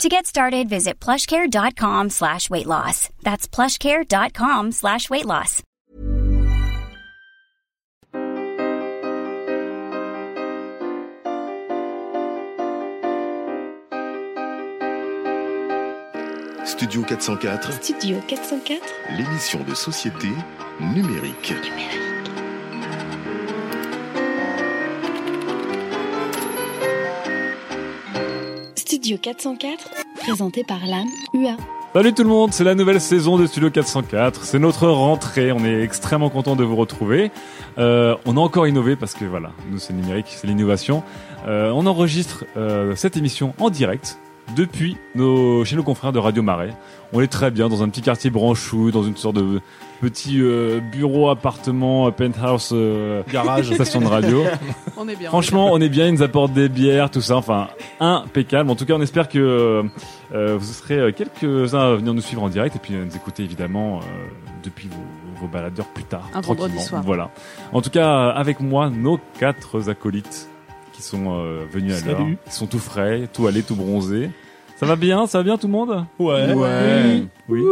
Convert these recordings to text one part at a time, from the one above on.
To get started, visit plushcare.com slash weight loss. That's plushcare.com slash weight loss. Studio 404, Studio 404 l'émission de société numérique. Studio 404, présenté par l'âme UA. Salut tout le monde, c'est la nouvelle saison de Studio 404. C'est notre rentrée, on est extrêmement content de vous retrouver. Euh, on a encore innové parce que voilà, nous c'est le numérique, c'est l'innovation. Euh, on enregistre euh, cette émission en direct depuis nos, chez nos confrères de Radio Marais. On est très bien dans un petit quartier branchou, dans une sorte de petit euh, bureau, appartement, penthouse, euh, garage, station de radio. On est bien. Franchement, on est bien, ils nous apportent des bières, tout ça, enfin, impeccable. En tout cas, on espère que euh, vous serez quelques-uns à venir nous suivre en direct et puis nous écouter évidemment euh, depuis vos, vos baladeurs plus tard. Un vendredi tranquillement. soir. Voilà. En tout cas, avec moi, nos quatre acolytes qui sont euh, venus à l'heure. Ils sont tout frais, tout allés, tout bronzés. Ça va bien Ça va bien tout le monde? Ouais. Ouais. Oui.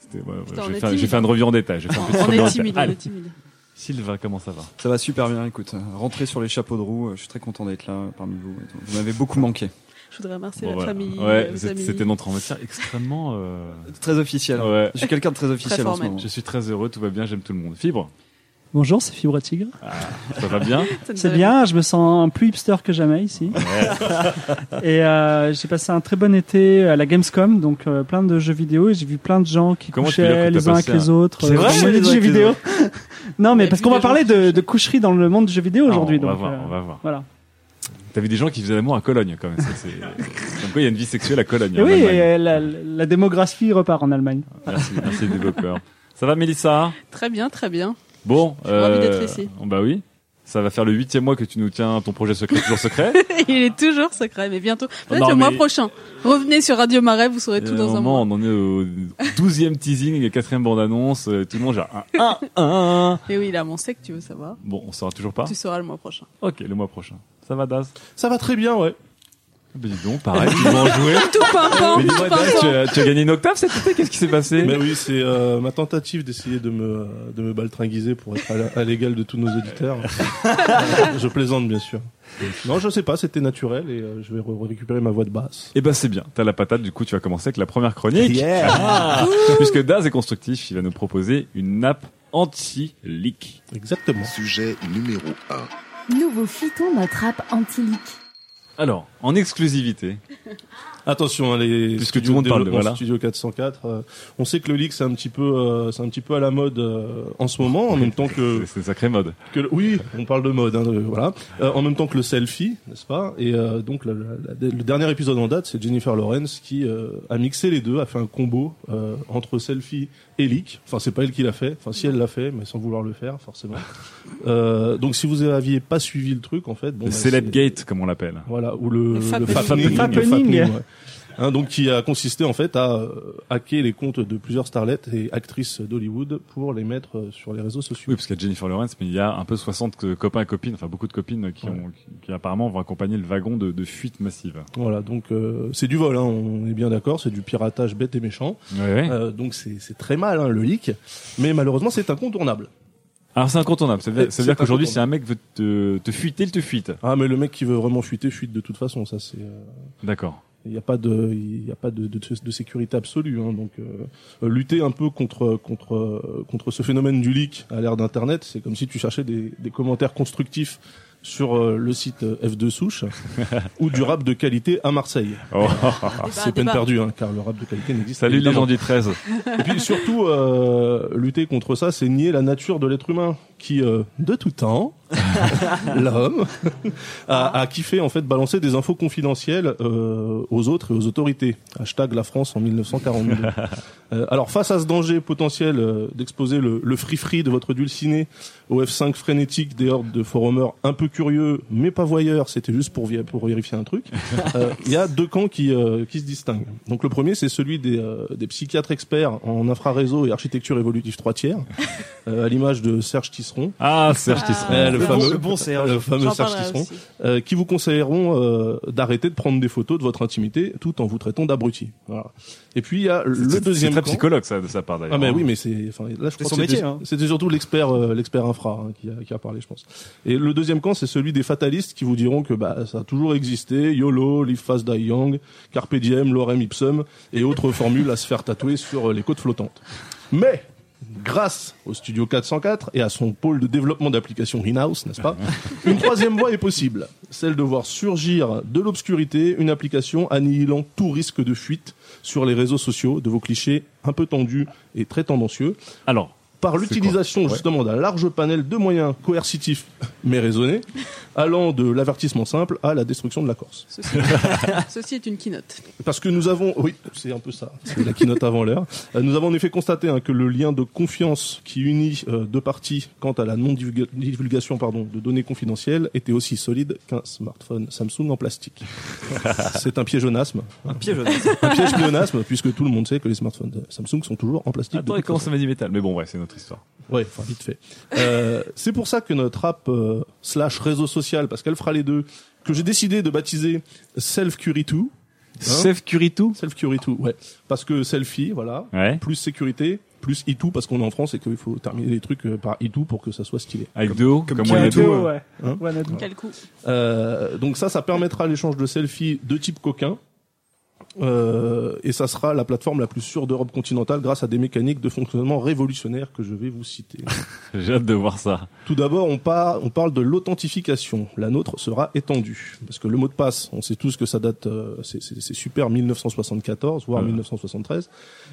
C'était- ouais, ouais, Putain, on J'ai fait, un- timide. j'ai fait une revue en détail. J'ai fait un petit On revue en est détail. timide, on Allez, est timide. Sylvain, comment ça va? Ça va super bien, écoute. Rentrer sur les chapeaux de roue, euh, je suis très content d'être là euh, parmi vous. Vous m'avez beaucoup manqué. Je voudrais remercier Bon, la voilà. famille, Ouais, les c'est- amis. c'était notre entretien extrêmement. euh, Très officiel. Ouais. Je suis quelqu'un de très officiel en ce formel. moment. Je suis très heureux, tout va bien, j'aime tout le monde. Fibre, Bonjour, c'est Fibre Tigre. ça va bien C'est bien, je me sens plus hipster que jamais ici. Et euh, j'ai passé un très bon été à la Gamescom, donc euh, plein de jeux vidéo, et j'ai vu plein de gens qui Comment couchaient les uns avec les autres. C'est euh, vrai, les les jeux vidéo. non, mais parce qu'on va parler de, coucherie dans le monde du jeu vidéo aujourd'hui. Ah, on va voir, euh, on va voir. Voilà. T'as vu des gens qui faisaient l'amour à Cologne quand même. Comme quoi il y a une vie sexuelle à Cologne. Et oui, et la, la démographie repart en Allemagne. Merci, merci les développeurs. Ça va Mélissa? Très bien, très bien. Bon, euh, J'ai envie d'être ici. Bah oui. Ça va faire le huitième mois que tu nous tiens ton projet secret toujours secret. Il est toujours secret, mais bientôt. Peut-être le mois prochain. Revenez sur Radio Marais, vous saurez tout dans un moment, mois. on en est au douzième teasing, et quatrième bande annonce. euh, Tout le monde genre un, un, un. Et oui, il a mon sec, tu veux savoir. Bon, on saura toujours pas. Tu sauras le mois prochain. Ok, le mois prochain. Ça va Daz? Ça va très bien, ouais. Bah dis donc, pareil, en jouer. Tout pimpant, Mais tout dis-moi, Daz, tu, pimpant. as, tu as gagné une octave cet été Qu'est-ce qui s'est passé? Mais oui, c'est euh, ma tentative d'essayer de me de me baltringuiser pour être à la- à l'égal de tous nos auditeurs. je plaisante bien sûr. Non, je sais pas, c'était naturel et euh, je vais re- récupérer ma voix de basse. Eh ben c'est bien, t'as la patate, du coup tu vas commencer avec la première chronique. Ah Puisque Daz est constructif, il va nous proposer une nappe anti-leak. Exactement. Sujet numéro 1. Nous vous fitons notre app anti-leak. Alors, en exclusivité, Attention, hein, les Puisque tout le monde de parle de- voilà. Studio 404. euh, on sait que le leak c'est un petit peu euh, c'est un petit peu à la mode euh, en ce moment, en même temps que c'est sacrée mode. que le- oui, on parle de mode, hein, de- voilà. Euh, en même temps que le selfie, n'est-ce pas? Et euh, donc la- la- la- le dernier épisode en date, c'est Jennifer Lawrence qui euh, a mixé les deux, a fait un combo euh, entre selfie et leak. Enfin, c'est pas elle qui l'a fait. Enfin, si elle l'a fait, mais sans vouloir le faire, forcément. Euh, donc, si vous aviez pas suivi le truc, en fait, bon, le bah, Celeb Gate, comme on l'appelle. voilà, ou le, Le fappening. Hein, donc qui a consisté en fait à euh, hacker les comptes de plusieurs starlets et actrices d'Hollywood pour les mettre euh, sur les réseaux sociaux. Oui, parce qu'il y a Jennifer Lawrence, mais il y a un peu 60 que- copains et copines, enfin beaucoup de copines qui, Ouais. ont, qui, qui apparemment vont accompagner le wagon de, de fuite massive. Voilà, donc euh, c'est du vol, hein, on est bien d'accord, c'est du piratage bête et méchant. Ouais, ouais. Euh, donc c'est c'est très mal hein, le leak, mais malheureusement c'est incontournable. Alors c'est incontournable. Ça veut, dire qu'aujourd'hui, si un mec veut te, te fuiter, il te fuite. Ah mais le mec qui veut vraiment fuiter fuite de toute façon, ça c'est euh, D'accord. il n'y a pas de il y a pas de, de, de sécurité absolue hein, donc euh, euh, lutter un peu contre contre euh, contre ce phénomène du leak à l'ère d'internet, c'est comme si tu cherchais des, des commentaires constructifs sur euh, le site euh, F2 Souche ou du rap de qualité à Marseille. Oh. C'est peine perdue hein, car le rap de qualité n'existe Salut les gens du 13. Et puis surtout, euh, lutter contre ça, c'est nier la nature de l'être humain, qui, euh, de tout temps, l'homme, a, a kiffé en fait balancer des infos confidentielles euh, aux autres et aux autorités. Hashtag la France en 1942. Euh, alors face à ce danger potentiel d'exposer le, le free-free de votre dulciné au F5 frénétique des hordes de forumers un peu curieux, mais pas voyeurs, c'était juste pour, vérifier un truc, il y a deux camps qui, qui se distinguent. Donc le premier, c'est celui des, des psychiatres experts en infraréseau et architecture évolutive 3 tiers, à l'image de Serge Tisseron. Ah, Serge Tisserand. Eh, le, Le fameux, bon- le bon Serge. le fameux Serge Tisseron, euh, qui vous conseilleront euh, d'arrêter de prendre des photos de votre intimité tout en vous traitant d'abruti. Voilà. Et puis il y a le deuxième C'est très camp. psychologue, ça, de sa part, d'ailleurs. Ah mais oui, mais c'est, enfin, là je crois son que c'était- métier, hein. C'était surtout l'expert, euh, l'expert infra hein, qui, a, qui a parlé, je pense. Et le deuxième camp, c'est celui des fatalistes qui vous diront que bah ça a toujours existé, YOLO, Live Fast Die Young, Carpe Diem, Lorem Ipsum et autres formules à se faire tatouer sur euh, les côtes flottantes. Mais grâce au Studio 404 et à son pôle de développement d'applications in-house, n'est-ce pas Une troisième voie est possible, celle de voir surgir de l'obscurité une application annihilant tout risque de fuite sur les réseaux sociaux de vos clichés un peu tendus et très tendancieux. Alors, par l'utilisation justement d'un large panel de moyens coercitifs mais raisonnés, allant de l'avertissement simple à la destruction de la Corse. Ceci, ceci est une keynote. Parce que nous avons, oui, c'est un peu ça, c'est la keynote avant l'heure. Euh, nous avons en effet constaté hein, que le lien de confiance qui unit euh, deux parties quant à la non-divulgation pardon, de données confidentielles était aussi solide qu'un smartphone Samsung en plastique. c'est un piégeonasme, Un piège. un piège pléonasme, puisque tout le monde sait que les smartphones de Samsung sont toujours en plastique. attends, commence façon. à mettre du métal? Mais bon, ouais, c'est notre histoire. Ouais, enfin vite fait. Euh, c'est pour ça que notre app euh, slash réseau social, parce qu'elle fera les deux, que j'ai décidé de baptiser Self Curry 2. Self Curry tout Self 2, ouais. Parce que selfie, voilà. Ouais. Plus sécurité, plus e parce qu'on est en France et qu'il faut terminer les trucs euh, par e pour que ça soit stylé. Avec deux O, comme, comme on Wanadu, ouais. Hein Wanadu. Quel coup Euh, donc ça, ça permettra l'échange de selfies de type coquin. Euh, et ça sera la plateforme la plus sûre d'Europe continentale grâce à des mécaniques de fonctionnement révolutionnaires que je vais vous citer. J'ai hâte de voir ça. Tout d'abord, on, par- on parle de l'authentification. La nôtre sera étendue. Parce que le mot de passe, on sait tous que ça date, euh, c'est- c'est c'est super 1974, voire Ouais. 1973.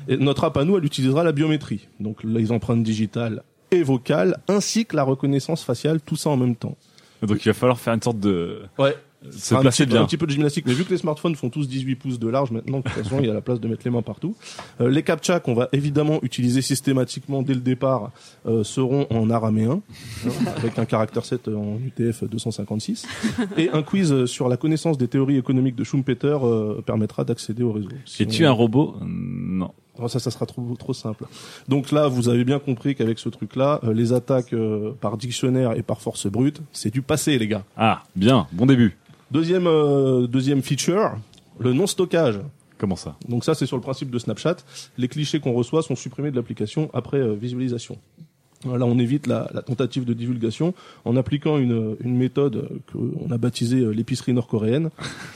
Et notre app à nous, elle utilisera la biométrie. Donc les empreintes digitales et vocales, ainsi que la reconnaissance faciale, tout ça en même temps. Donc il va falloir faire une sorte de... Ouais. Se un placer petit, bien. Un petit peu de gymnastique, mais vu que les smartphones font tous 18 pouces de large maintenant, de toute façon, il y a la place de mettre les mains partout. Euh, les captcha qu'on va évidemment utiliser systématiquement dès le départ euh, seront en araméen, hein, avec un caractère 7 en UTF 256. Et un quiz sur la connaissance des théories économiques de Schumpeter euh, permettra d'accéder au réseau. Si Es-tu on- un robot? Non. Oh, ça, ça sera trop, trop simple. Donc là, vous avez bien compris qu'avec ce truc-là, euh, les attaques euh, par dictionnaire et par force brute, c'est du passé, les gars. Ah, bien, bon début. Deuxième, euh, deuxième feature, le non-stockage. Comment ça? Donc ça, c'est sur le principe de Snapchat. Les clichés qu'on reçoit sont supprimés de l'application après euh, visualisation. Là, on évite la, la tentative de divulgation en appliquant une, une méthode qu'on a baptisée euh, l'épicerie nord-coréenne,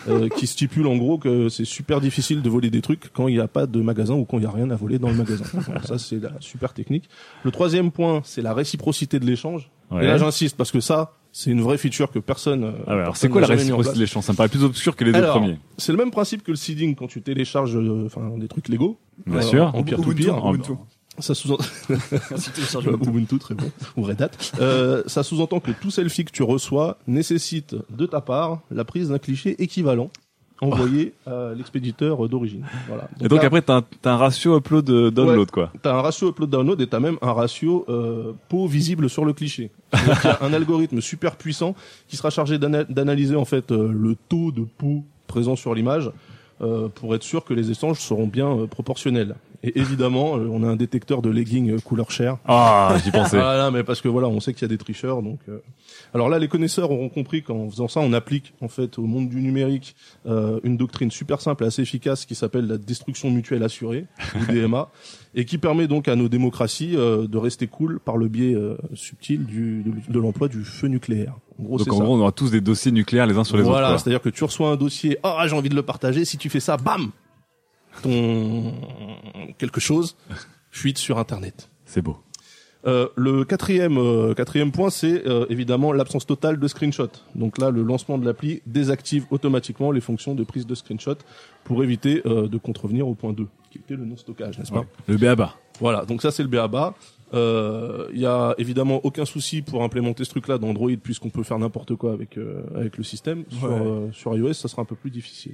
euh, qui stipule en gros que c'est super difficile de voler des trucs quand il n'y a pas de magasin ou quand il n'y a rien à voler dans le magasin. Ça, c'est la super technique. Le troisième point, c'est la réciprocité de l'échange. Ouais. Et là, j'insiste parce que ça, c'est une vraie feature que personne. euh, Ah ouais, alors c'est quoi n'a la réciprocité place. de l'échange Ça me paraît plus obscur que les deux premiers. C'est le même principe que le seeding quand tu télécharges euh, enfin des trucs Lego. Bien sûr. En pire to Ubuntu, pire. Ubuntu. Ça sous Si tu télécharges Ubuntu. Ubuntu très bon ou Red Hat. Euh, ça sous-entend que tout selfie que tu reçois nécessite de ta part la prise d'un cliché équivalent envoyé à l'expéditeur d'origine. Voilà. Et donc là, après, t'as un, t'as un ratio upload euh, download, quoi. T'as un ratio upload download et t'as même un ratio euh, pot visible sur le cliché. Donc y a un algorithme super puissant qui sera chargé d'ana- d'analyser en fait euh, le taux de pot présent sur l'image euh, pour être sûr que les échanges seront bien euh, proportionnels. Et évidemment, euh, on a un détecteur de legging euh, couleur chair. Ah, j'y pensais. Voilà, mais parce que voilà, on sait qu'il y a des tricheurs, donc. euh, Alors là, les connaisseurs auront compris qu'en faisant ça, on applique en fait au monde du numérique euh, une doctrine super simple et assez efficace qui s'appelle la destruction mutuelle assurée, ou DMA, et qui permet donc à nos démocraties euh, de rester cool par le biais euh, subtil du, de, de l'emploi du feu nucléaire. En gros, Donc en ça. gros, on aura tous des dossiers nucléaires les uns sur les voilà, autres. c'est-à-dire que tu reçois un dossier, ah j'ai envie de le partager, si tu fais ça, bam, ton quelque chose fuite sur Internet. C'est beau. Euh, le quatrième, euh, quatrième point, c'est euh, évidemment l'absence totale de screenshot. Donc là, le lancement de l'appli désactive automatiquement les fonctions de prise de screenshot pour éviter de contrevenir au point 2, qui était le non-stockage, n'est-ce pas? Le BABA. Voilà, donc ça c'est le BABA. Euh, Il y a évidemment aucun souci pour implémenter ce truc-là dans Android puisqu'on peut faire n'importe quoi avec euh, avec le système. Sur, Ouais. euh, sur iOS, ça sera un peu plus difficile.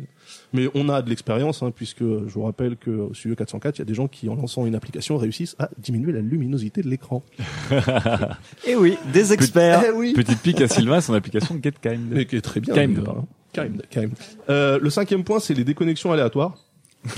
Mais on a de l'expérience hein, puisque je vous rappelle que au Studio 404, il y a des gens qui en lançant une application réussissent à diminuer la luminosité de l'écran. Et oui, des experts. Eh oui. Petite pique à Sylvain, son application GetKind. Mais qui est très bien. Kind. hein. Kind, kind. Euh, le cinquième point, c'est les déconnexions aléatoires.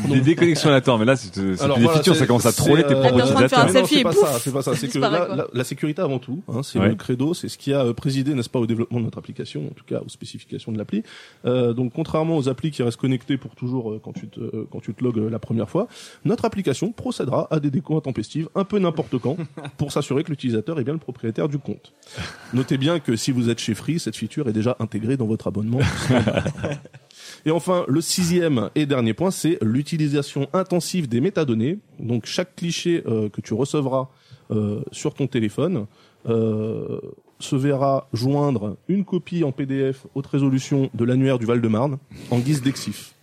Des déconnexions là-dedans, mais là, c'est des voilà, features, ça commence à troller tes euh, propres utilisateurs. c'est pas ça, c'est pas ça. C'est que là, la, la sécurité avant tout, hein, c'est Ouais. le credo, c'est ce qui a euh, présidé, n'est-ce pas, au développement de notre application, en tout cas aux spécifications de l'appli. Euh, donc, contrairement aux applis qui restent connectées pour toujours euh, quand tu te euh, quand tu te logs la première fois, notre application procédera à des décos intempestives un peu n'importe quand pour s'assurer que l'utilisateur est bien le propriétaire du compte. Notez bien que si vous êtes chez Free, cette feature est déjà intégrée dans votre abonnement. Et enfin, le sixième et dernier point, c'est l'utilisation intensive des métadonnées. Donc chaque cliché euh, que tu recevras euh, sur ton téléphone euh, se verra joindre une copie en PDF haute résolution de l'annuaire du Val-de-Marne en guise d'exif.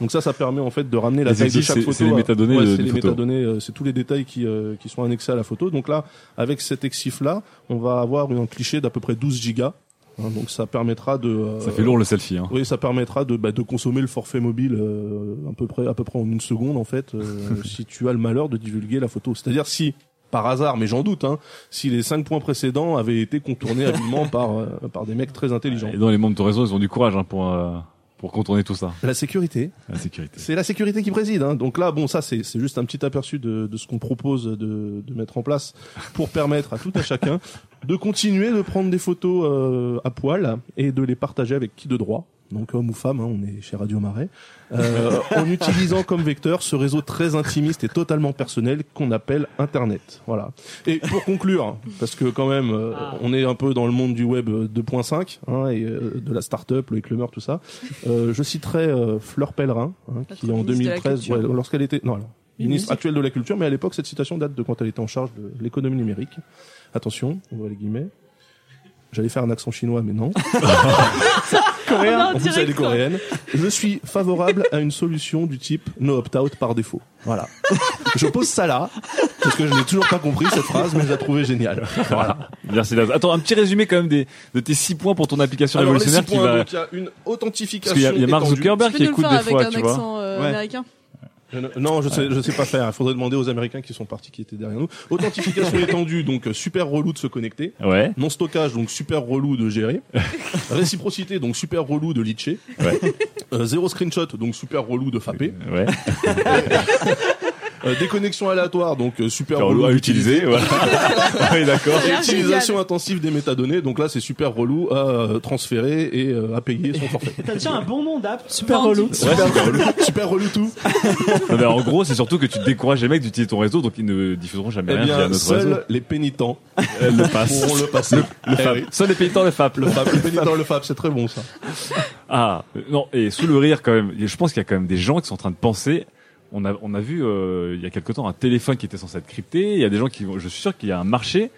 Donc ça, ça permet en fait de ramener la Les taille de chaque photo. c'est les métadonnées Ouais, de- c'est les photos. métadonnées, euh, c'est tous les détails qui, euh, qui sont annexés à la photo. Donc là, avec cet exif là, on va avoir un cliché d'à peu près 12 gigas. Hein, donc ça permettra de. euh, Ça fait lourd le selfie, hein. oui, ça permettra de, bah, de consommer le forfait mobile euh, à peu près à peu près en une seconde en fait, euh, si tu as le malheur de divulguer la photo. C'est-à-dire si par hasard, mais j'en doute, hein, si les cinq points précédents avaient été contournés habilement par euh, par des mecs très intelligents. Et dans les membres de ton réseau, ils ont du courage hein, pour euh, pour contourner tout ça. La sécurité, La sécurité. c'est la sécurité qui préside. Hein. Donc là, bon, ça c'est juste un petit aperçu de, de ce qu'on propose de, de mettre en place pour permettre à tout à chacun de continuer de prendre des photos euh, à poil et de les partager avec qui de droit. Donc homme ou femme, hein, on est chez Radio Marais, euh, en utilisant comme vecteur ce réseau très intimiste et totalement personnel qu'on appelle Internet. Voilà. Et pour conclure, parce que quand même, euh, on est un peu dans le monde du web 2.5 hein, et euh, de la start-up, le Eclemer, tout ça. Euh, je citerai euh, Fleur Pellerin, hein, qui en ministre de la 2013, Culture. ouais, lorsqu'elle était, non, alors, ministre actuelle de la culture, mais à l'époque cette citation date de quand elle était en charge de l'économie numérique. Attention, on voit les guillemets. J'allais faire un accent chinois, mais non. Coréen. Elle est coréenne. Je suis favorable à une solution du type no opt-out par défaut. Voilà. Je pose ça là, parce que je n'ai toujours pas compris cette phrase, mais je la trouvais géniale. Voilà. Merci Laz. Attends, un petit résumé quand même des de tes six points pour ton application Alors, les six révolutionnaire qui points, va. donc, il y a une authentification. Parce qu'il y a, il y a Mark. Zuckerberg qui écoute des fois, un tu vois. euh, Ouais. américain Je ne- Non, je sais, je sais pas faire. Il faudrait demander aux Américains qui sont partis, qui étaient derrière nous. Authentification étendue, donc euh, super relou de se connecter. Ouais. Non stockage, donc super relou de gérer. Réciprocité, donc super relou de litcher. Ouais. Euh, zéro screenshot, donc super relou de fapper. Ouais. Euh, déconnexion aléatoire, donc euh, super relou à utiliser, voilà. oui, d'accord. Et utilisation génial. intensive des métadonnées, donc là c'est super relou à euh, transférer et euh, à payer son forfait. T'as déjà un bon nom d'app, super relou. super relou, super relou tout. Non, mais en gros, c'est surtout que tu décourages les mecs d'utiliser ton réseau, donc ils ne diffuseront jamais Eh rien via bien, notre seuls réseau. les pénitents Elle le passe. pourront le passer. Le Eh FAP. oui. Seuls les pénitents le FAP. Le FAP, le pénitent, le FAP, c'est très bon ça. Ah, euh, non, et sous le rire quand même, je pense qu'il y a quand même des gens qui sont en train de penser, on a, on a vu euh, il y a quelque temps un téléphone qui était censé être crypté, il y a des gens qui vont, je suis sûr qu'il y a un marché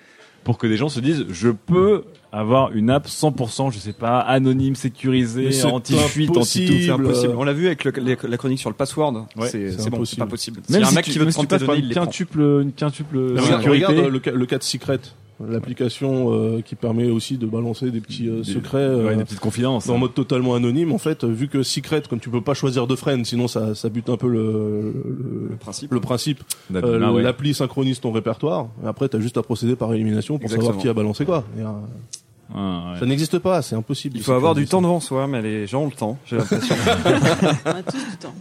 pour que des gens se disent, je peux avoir une app 100%, je sais pas, anonyme, sécurisée, c'est anti-fuite, anti-tout. C'est impossible. On l'a vu avec le- les- la chronique sur le password. Ouais, c'est bon, c'est impossible. pas possible. Même a un si mec tu, qui veut te si tu prendre tes données, il une quintuple, une quintuple sécurité. regarde, le, le cas de Secret, l'application euh, qui permet aussi de balancer des petits euh, Des- secrets euh, ouais, des petites confidences. en mode totalement anonyme. En fait, vu que Secret, comme tu peux pas choisir de friend, sinon ça, ça bute un peu le, le, Le principe. le principe. Euh, ah ouais. L'appli synchronise ton répertoire. Et après, t'as juste à procéder par élimination pour Exactement. savoir qui a balancé quoi. Et, euh, Ah, ouais. Ça n'existe pas, c'est impossible. Il faut avoir du temps devant soi, mais les gens ont le temps, j'ai l'impression. On a tous du temps.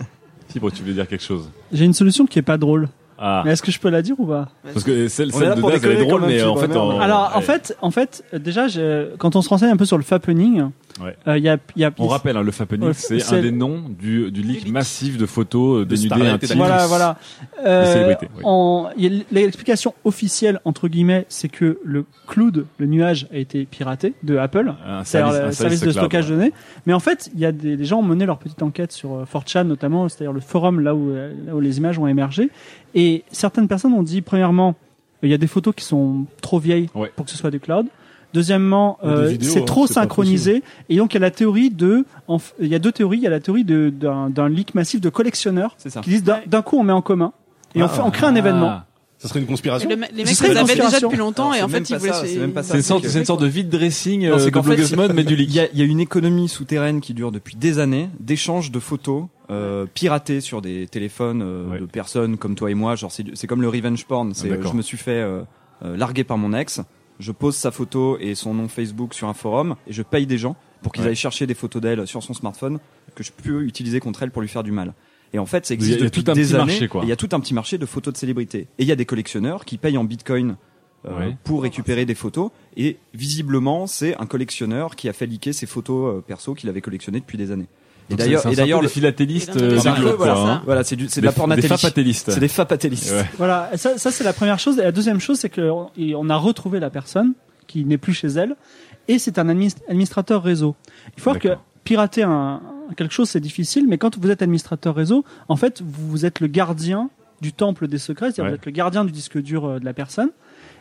Fibre, tu voulais dire quelque chose J'ai une solution qui est pas drôle. Ah, Mais est-ce que je peux la dire ou pas? Parce que celle, celle de Daz, elle est drôle, mais en fait, Alors en fait, en fait, déjà, je- quand on se renseigne un peu sur le fappening, Ouais. euh, il y a, y a On rappelle, hein, le Fappening, Ouais, c'est un des noms du, du leak massif de photos euh, dénudées intimes. Voilà, voilà. Euh, oui. en- L'explication officielle entre guillemets, c'est que le cloud, le nuage, a été piraté de Apple. Un c'est-à-dire service- le un service de stockage ouais. de données. Mais en fait, il y a des, des gens ont mené leur petite enquête sur euh, 4chan notamment, c'est-à-dire le forum là où, euh, là où les images ont émergé. Et certaines personnes ont dit, premièrement, il y a des photos qui sont trop vieilles Ouais. pour que ce soit du cloud. Deuxièmement, euh, c'est hein, trop synchronisé. Et donc, il y a la théorie de, f- il y a deux théories. Il y a la théorie d'un leak massif de collectionneurs ça. qui disent d'un coup on met en commun et on, Ah. fait, on crée un événement. Ça serait une conspiration. le- les mecs les avaient déjà depuis longtemps Alors, et en fait ils voulaient. ça, c'est même pas ça. C'est une sorte, de vide dressing Non, euh, c'est de blogueuse mode, mais du leak. Il y a, il y a une économie souterraine qui dure depuis des années d'échanges de photos euh, piratées sur des téléphones euh, Ouais. de personnes comme toi et moi. Genre c'est comme le revenge porn. C'est Ah, je me suis fait euh, euh, larguer par mon ex. Je pose sa photo et son nom Facebook sur un forum et je paye des gens pour qu'ils Ouais. aillent chercher des photos d'elle sur son smartphone que je peux utiliser contre elle pour lui faire du mal. Et en fait, ça existe depuis tout un des petit années. marché, quoi. et Il y a tout un petit marché de photos de célébrités. Et il y a des collectionneurs qui payent en bitcoin euh, Ouais. pour récupérer des photos. Et visiblement, c'est un collectionneur qui a fait liquer ses photos euh, perso qu'il avait collectionnées depuis des années. Et d'ailleurs, et d'ailleurs, le- des philatélistes Et dans euh, voilà, hein. voilà, c'est du, c'est de la fapatelistes. C'est des fapatelistes. Ouais. Voilà, ça, ça c'est la première chose. Et la deuxième chose, c'est que on- a retrouvé la personne qui n'est plus chez elle, et c'est un adminis- administrateur réseau. Il faut voir que pirater un, quelque chose, c'est difficile, mais quand vous êtes administrateur réseau, en fait, vous êtes le gardien du temple des secrets, c'est-à-dire Ouais. vous êtes le gardien du disque dur euh, de la personne.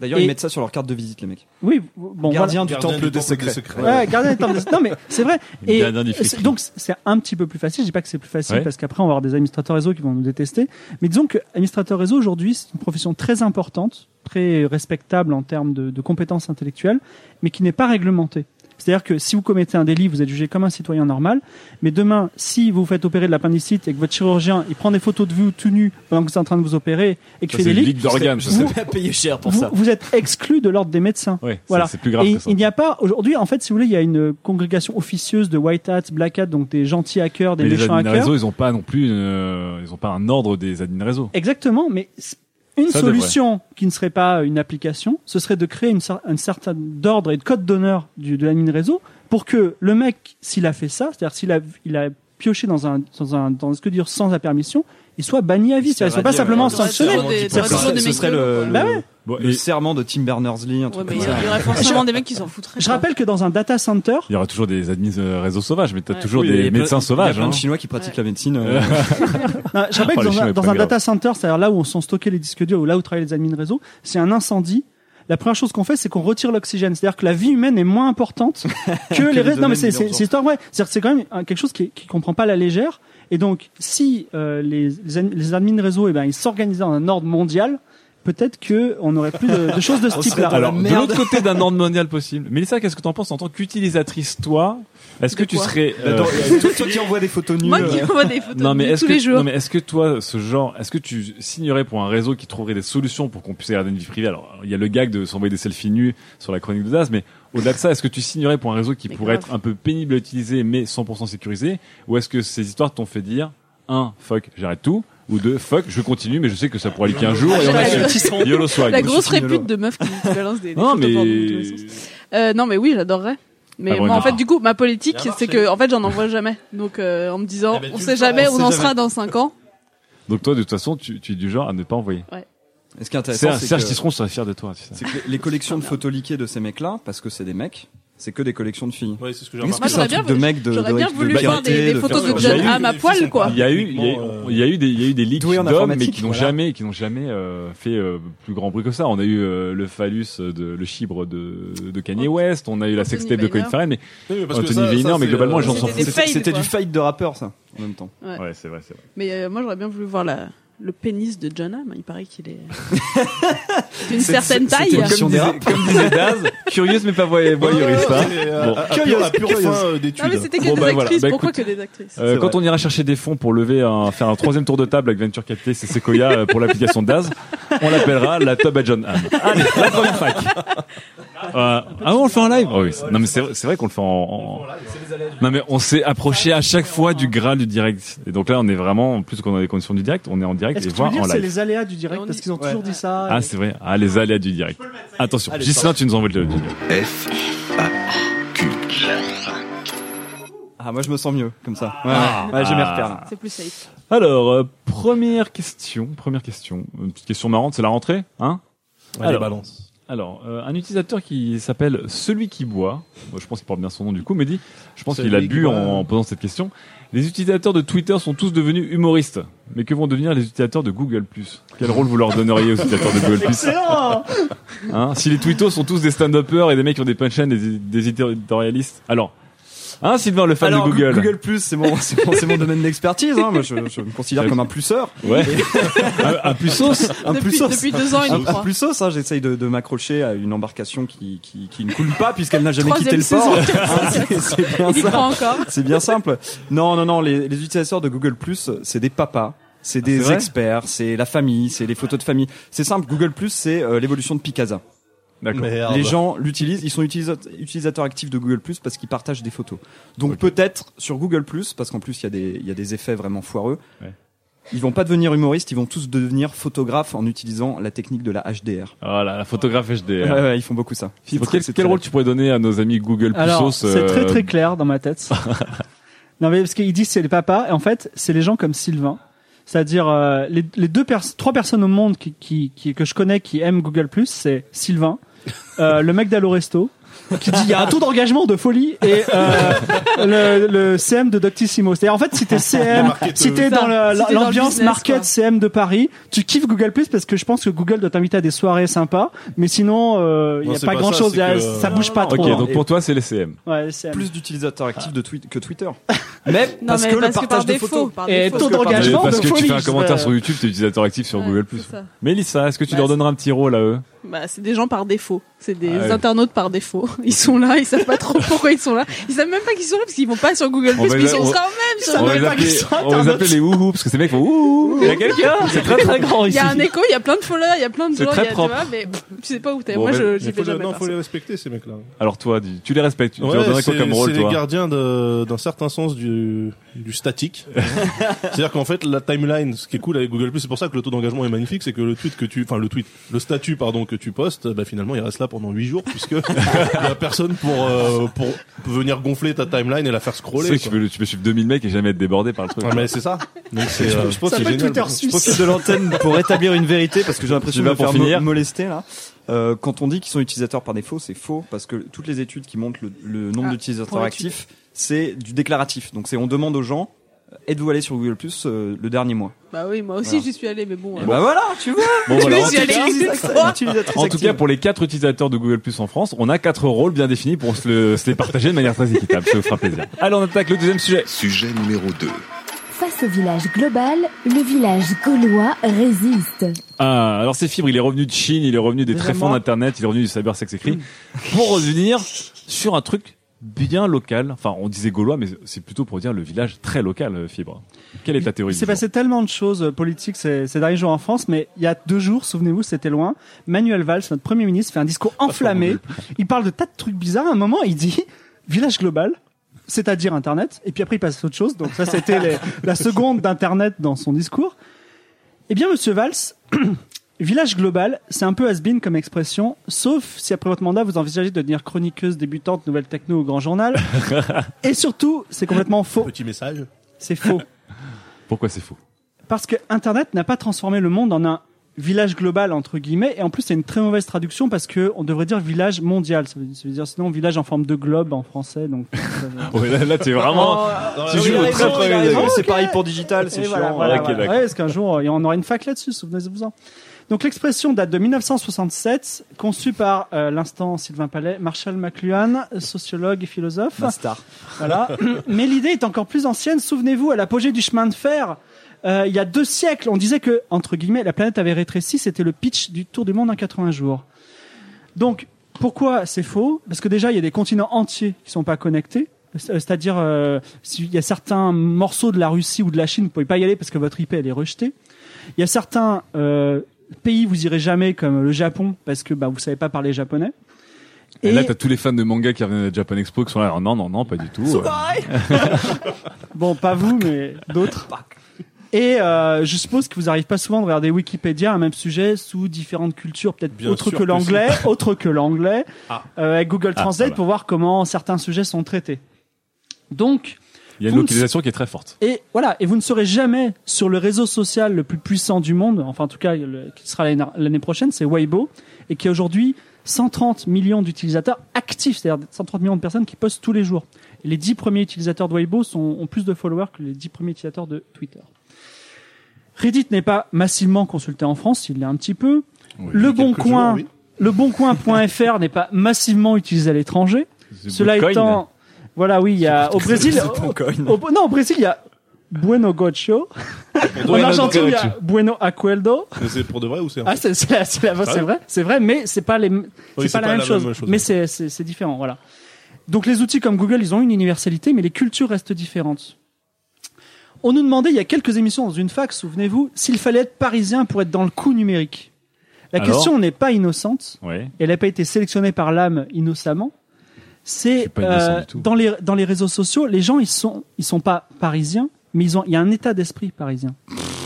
D'ailleurs, Et- ils mettent ça sur leur carte de visite, les mecs. Oui, bon, Gardien du Gardien temple des secrets. voilà. Ouais, gardien du temple des- Non, mais c'est vrai. Et du donc c'est un petit peu plus facile. Je dis pas que c'est plus facile Ouais. parce qu'après on va avoir des administrateurs réseau qui vont nous détester. Mais disons que administrateur réseau aujourd'hui c'est une profession très importante, très respectable en termes de, de compétences intellectuelles, mais qui n'est pas réglementée. C'est-à-dire que si vous commettez un délit, vous êtes jugé comme un citoyen normal. Mais demain, si vous vous faites opérer de l'appendicite et que votre chirurgien il prend des photos de vous tout nu pendant que vous êtes en train de vous opérer et que Ça, fait c'est des lits, d'organes. ça, vous- à payer cher pour vous, vous êtes exclu de l'ordre des médecins. Ouais, Voilà. c'est plus grave Et que ça. il n'y a pas aujourd'hui, en fait, si vous voulez, il y a une congrégation officieuse de white hats, black hats, donc des gentils hackers, des Mais les méchants admins hackers. réseau, ils ont pas non plus, euh, ils ont pas un ordre des admins réseau. Exactement, mais une Ça solution qui ne serait pas une application, ce serait de créer une, cer- un certain ordre et de code d'honneur de l'admin réseau pour que le mec, s'il a fait ça, c'est-à-dire s'il a, il a pioché dans un, dans un, dans ce que dire sans la permission, il soit banni à vie, c'est-à-dire il soit pas simplement T'auras sanctionné. toujours des- C'est- t'auras c'est- toujours des Ce serait le, le, Bah. Bon, le et serment de Tim Berners-Lee, un truc comme il y, ça. a- il y aurait forcément des mecs qui s'en foutraient. Je rappelle que dans un data center, il y aura toujours des admins euh, réseaux sauvages, mais t'as Ouais. toujours Oui, des médecins Il y sauvages. a plein hein. de Chinois qui pratiquent Ouais. la médecine. euh, Non, je rappelle Oh, que dans, un, dans pas un grave. data center, c'est-à-dire là où sont stockés les disques durs ou là où travaillent les admins réseau, c'est un incendie. La première chose qu'on fait, c'est qu'on retire l'oxygène. C'est-à-dire que la vie humaine est moins importante que, les les réseaux. Non, mais c'est c'est- d'urgence. c'est histoire vraie. C'est-à-dire que c'est quand même un- quelque chose qui, qui comprend pas la légère. Et donc, si euh, les, les, ad- les admins réseau, eh ben, ils s'organisaient dans un ordre mondial, peut-être que on aurait plus de, de choses de ce type-là. Alors, de l'autre côté d'un ordre mondial possible. Mélissa, qu'est-ce que t'en penses en tant qu'utilisatrice, toi Est-ce que tu serais euh, Attends, toi, toi qui envoies des photos nues. Moi euh, qui envoie des photos non mais est-ce tous les que jours. non mais est-ce que toi ce genre est-ce que tu signerais pour un réseau qui trouverait des solutions pour qu'on puisse garder une vie privée alors il y a le gag de s'envoyer des selfies nus sur la chronique de Daz mais au-delà de ça est-ce que tu signerais pour un réseau qui Mais pourrait grave. être un peu pénible à utiliser mais 100% sécurisé ou est-ce que ces histoires t'ont fait dire un fuck j'arrête tout ou deux fuck je continue mais je sais que ça pourra leaker un jour et on La- assume YOLO swag La grosse répute de meuf qui balance des, des non mais. Euh, non mais oui, j'adorerais. Mais Ah bon, moi en fait du coup ma politique a c'est que en fait j'en envoie jamais. Donc euh, en me disant Eh ben, on sait jamais on où on en sera dans 5 ans. donc toi de toute façon tu, tu es du genre à ne pas envoyer Et ce qui est intéressant, Serge, c'est Serge que, Tisseron serait fier de toi c'est que les- les collections de photos liquées de ces mecs-là, parce que c'est des mecs, c'est que des collections de filles. Ouais, c'est ce que j'ai remarqué. un j'aurais bien de voulu- mecs de, J'aurais bien de voulu voir des, des de photos de John Hamm à poil quoi. Il y a eu, il y a, eu- Uniquement, euh, il y a eu des, il y a eu des leaks d'hommes, mais qui n'ont jamais, qui n'ont jamais euh, fait euh, plus grand bruit que ça. On a eu euh, le phallus de le chibre de, de Kanye West, on a eu la sextape de Colin. Farrell, mais Anthony Weiner, mais globalement, les gens s'en C'était foutent. du fight de rappeur, ça, en même temps. Ouais. C'est vrai, c'est vrai. Mais moi j'aurais bien voulu voir la le pénis de John Hamm. Il paraît qu'il est d'une certaine taille. Comme disait, rap. comme disait Daz, curieuse mais pas voy- voyeuriste. hein. Euh, Bon. Curieuse, pure fin euh, d'études. Non mais c'était que Bon, des bah, voilà. actrices. Bah, Pourquoi écoute, que des actrices Euh, quand vrai. on ira chercher des fonds pour lever un, faire un troisième tour de table avec Venture Capital, c'est Sequoia pour l'application Daz, on l'appellera la Tub à John Hamm. Allez, la première fac. Euh, ah on le fait en live? Oh, oui. Non mais c'est vrai, qu'on le fait en, en- Non mais on s'est approché à chaque fois du graal du direct. Et donc là on est vraiment, en plus qu'on a des conditions du direct, on est en direct Est-ce et voir en que c'est live. les aléas du direct? Parce qu'ils ont toujours dit ça Ah c'est vrai, ah les aléas du direct. Attention, Gislain tu nous envoies le jingle. F, A, Q. Ah, moi je me sens mieux, comme ça. Ouais, Ah. ouais, j'ai mes repères là. C'est plus safe. Alors, euh, première question, première question, une petite question marrante, c'est la rentrée, hein? Allez, Alors. balance. Alors, euh, un utilisateur qui s'appelle Celui qui boit, je pense qu'il porte bien son nom du coup, mais dit, je pense qu'il a bu boit. en, en posant cette question. Les utilisateurs de Twitter sont tous devenus humoristes, mais que vont devenir les utilisateurs de Google Quel rôle vous leur donneriez aux utilisateurs de Google Excellent. Hein Si les twittos sont tous des stand-uppers et des mecs qui ont des punchlines, des, des éditorialistes, alors Hein, Sylvain, le fan Alors, de Google. Google Plus, c'est mon, c'est mon, c'est mon domaine d'expertise. Hein. Moi, je, je me considère comme un pluseur. Ouais. un, un plus sauce. Un depuis, plusos. depuis deux ans, il Un, un hein, j'essaye de, de m'accrocher à une embarcation qui, qui, qui ne coule pas puisqu'elle n'a jamais Troisième quitté le port. c'est- bien Il ça. C'est bien simple. Non, non, non, les, les utilisateurs de Google Plus, c'est des papas. C'est des c'est vrai? experts, c'est la famille, c'est les photos de famille. C'est simple, Google Plus, c'est euh, l'évolution de Picasa. D'accord. Les gens l'utilisent, ils sont utilisat- utilisateurs actifs de Google Plus parce qu'ils partagent des photos. Donc Ok. peut-être sur Google Plus, parce qu'en plus il y a des il y a des effets vraiment foireux. Ouais. Ils vont pas devenir humoristes, ils vont tous devenir photographes en utilisant la technique de la HDR. Voilà, la photographe HDR. Ouais, ouais, ils font beaucoup ça. C'est quel, très- quel rôle tu pourrais donner à nos amis Google Alors, Plusos c'est très euh, très clair dans ma tête. non mais parce qu'il dit c'est les papas et en fait c'est les gens comme Sylvain, c'est-à-dire euh, les, les deux pers trois personnes au monde qui, qui, qui- que je connais qui aiment Google c'est Sylvain, euh, le mec d'Allo Resto qui dit il y a un taux d'engagement de folie et euh, le, le CM de Doctissimo. C'est-à-dire en fait si t'es CM, si t'es dans le- le l'ambiance market quoi. CM de Paris, tu kiffes Google parce que je pense que Google doit t'inviter à des soirées sympas, mais sinon euh, il Non, y a pas pas grand ça, chose, c'est que- ça bouge pas Ok, trop. hein. donc pour toi, c'est les CM. Ouais, les CM. plus d'utilisateurs actifs de tweet que Twitter. Mais Non, parce mais que le parce que partage par de défaut. photos. Et taux que par- d'engagement parce de que tu folie. fais un commentaire sur YouTube, t'es utilisateur actif sur Google Plus. Mélissa, est-ce que tu Bah, leur donneras un petit rôle à eux? Bah, c'est des gens par défaut. C'est des Ah ouais. internautes par défaut. Ils sont là, ils savent pas trop pourquoi ils sont là. Ils savent même pas qu'ils sont là parce qu'ils vont pas sur Google Plus, mais ils sont on- quand même sur appeler, sont on va les appeler les wouhou parce que ces mecs font wouhou. Il y a quelqu'un C'est très très grand Il ici. y a un écho, il y a plein de followers, il y a plein de C'est gens, très il y a, tu propre. vois, mais tu sais pas où t'es. Moi, je, vais le- jamais. non, faut les respecter ces mecs-là. Alors toi, dis- tu les respectes. Tu leur donnerais quoi c'est- comme rôle, C'est les toi? gardiens de- d'un certain sens du, du statique. C'est-à-dire qu'en fait, la timeline, ce qui est cool avec Google+, c'est pour ça que le taux d'engagement est magnifique, c'est que le tweet que tu, enfin le tweet, le statut pardon que tu postes, bah finalement il reste là pendant 8 jours puisque il y a personne pour euh, pour venir gonfler ta timeline et la faire Tu scroller. sais que tu peux, tu peux suivre 2000 mecs et jamais être débordé par le truc. Ouais, mais c'est ça. Donc c'est, euh, je pense Ça que c'est génial. Je profite de l'antenne pour établir une vérité parce que j'ai l'impression Tu de vas me faire finir molester là. Euh, quand on dit qu'ils sont utilisateurs par défaut, c'est faux parce que toutes les études qui montrent le, le nombre Ah, d'utilisateurs actifs, c'est du déclaratif. Donc c'est on demande aux gens euh, êtes-vous allé sur Google Plus euh, le dernier mois? Bah oui, moi aussi Voilà. j'y suis allé, mais bon. Et euh, bah voilà, tu vois. Bon, voilà, une fois. Utilisatrice En tout cas, pour les quatre utilisateurs de Google Plus en France, on a quatre rôles bien définis pour se, le- se les partager de manière très équitable. Ça vous fera plaisir. Allez, on attaque le deuxième sujet. Sujet numéro 2. Face au village global, le village gaulois résiste. Ah, alors c'est Fibre, il est revenu de Chine, il est revenu des tréfonds d'internet, il est revenu du cyber sex écrit pour revenir sur un truc bien local. Enfin, on disait gaulois, mais c'est plutôt pour dire le village très local, euh, Fibre. Quelle est ta théorie Il s'est passé tellement de choses euh, politiques ces, ces derniers jours en France, mais il y a deux jours, souvenez-vous, c'était loin. Manuel Valls, notre premier ministre, fait un discours enflammé. Il parle de tas de trucs bizarres. À un moment, il dit village global, c'est-à-dire Internet. Et puis après, il passe à autre chose. Donc ça, c'était la seconde d'Internet dans son discours. Eh bien, Monsieur Valls, village global, c'est un peu has-been comme expression, sauf si après votre mandat, vous envisagez de devenir chroniqueuse débutante nouvelle techno au grand journal. Et surtout, c'est complètement faux. Petit message. C'est faux. Pourquoi c'est faux? Parce que Internet n'a pas transformé le monde en un village global entre guillemets et en plus c'est une très mauvaise traduction parce que on devrait dire village mondial ça veut, ça veut dire sinon village en forme de globe en français donc Ouais, là, là, t'es vraiment. tu joues au très premier raison. degré. c'est pareil pour digital, c'est chiant. voilà. Ouais, parce qu'un jour euh, on aura une fac là-dessus souvenez-vous en donc l'expression date de 1967 conçue par euh, l'instant Sylvain Palais Marshall McLuhan sociologue et philosophe Ma star. voilà. Mais l'idée est encore plus ancienne. Souvenez-vous, à l'apogée du chemin de fer, euh, il y a deux siècles, on disait que, entre guillemets, la planète avait rétréci. C'était le pitch du tour du monde en 80 jours. Donc, pourquoi c'est faux? Parce que déjà, il y a des continents entiers qui sont pas connectés. C'est- C'est-à-dire, euh, s'il y a certains morceaux de la Russie ou de la Chine, vous pouvez pas y aller parce que votre IP elle est rejetée. Il y a certains euh, pays vous irez jamais, comme le Japon, parce que bah vous savez pas parler japonais. Et là, t'as tous les fans de manga qui reviennent à la Japan Expo qui sont là. alors, non, non, non, pas du tout. euh. Bon, pas vous, mais d'autres. Et euh, je suppose que vous n'arrivez pas souvent de regarder Wikipédia un même sujet sous différentes cultures, peut-être sûr que que l'anglais, autre que l'anglais, Ah. euh, avec Google Ah, Translate voilà. pour voir comment certains sujets sont traités. Donc, Il y a une localisation qui est très forte. et voilà, et vous ne serez jamais sur le réseau social le plus puissant du monde, enfin en tout cas le- qui sera l'année prochaine, c'est Weibo, et qui a aujourd'hui 130 millions d'utilisateurs actifs, c'est-à-dire 130 millions de personnes qui postent tous les jours. Et les 10 premiers utilisateurs de Weibo sont, ont plus de followers que les 10 premiers utilisateurs de Twitter. Reddit n'est pas massivement consulté en France, il l'est un petit peu. le bon quelques coin, jours, oui. le boncoin.fr n'est pas massivement utilisé à l'étranger. Cela étant, Voilà, oui, il y a au Brésil. au- au- non, au Brésil, il y a Bueno Gocho. En Argentine, il y a. Bueno Acuerdo. Mais c'est pour de vrai ou c'est un Ah, c'est c'est la- c'est la- c'est vrai, c'est vrai, mais c'est pas les, c'est c'est pas la même la chose. même chose, Mais c'est c'est c'est différent, voilà. Donc les outils comme Google, ils ont une universalité, mais les cultures restent différentes. On nous demandait il y a quelques émissions dans une fac, souvenez-vous, s'il fallait être parisien pour être dans le coup numérique. La Alors question n'est pas innocente. Ouais. Elle n'a pas été sélectionnée par l'âme innocemment. C'est euh, dans les dans les réseaux sociaux, les gens ils sont ils sont pas parisiens, mais ils ont il y a un état d'esprit parisien.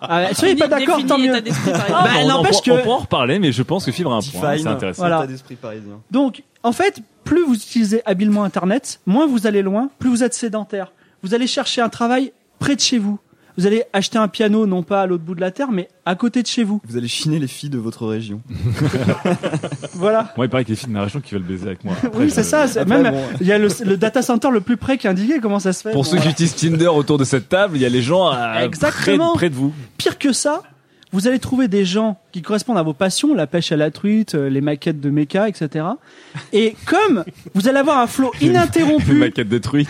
Ah, soyez pas d'accord, tant mieux. Ah, bah, on, n'empêche on, que- on peut en reparler, mais je pense que Fibre a un point. Define. C'est intéressant. Voilà. État d'esprit parisien. Donc, en fait, plus vous utilisez habilement Internet, moins vous allez loin, plus vous êtes sédentaire. Vous allez chercher un travail près de chez vous. Vous allez acheter un piano, non pas à l'autre bout de la terre, mais à côté de chez vous. Vous allez chiner les filles de votre région. Voilà. Moi, il paraît a des filles de ma région qui veulent baiser avec moi. Après, oui, je- c'est ça. c'est- Après, Même, bon. il y a le, le data center le plus près qui est indiqué. Comment ça se fait? Pour Bon, ceux qui utilisent Tinder autour de cette table, il y a les gens à près, Exactement. près de vous. Pire que ça, vous allez trouver des gens qui correspondent à vos passions, la pêche à la truite, euh, les maquettes de méca, etc. Et comme vous allez avoir un flot ininterrompu, maquette détruite.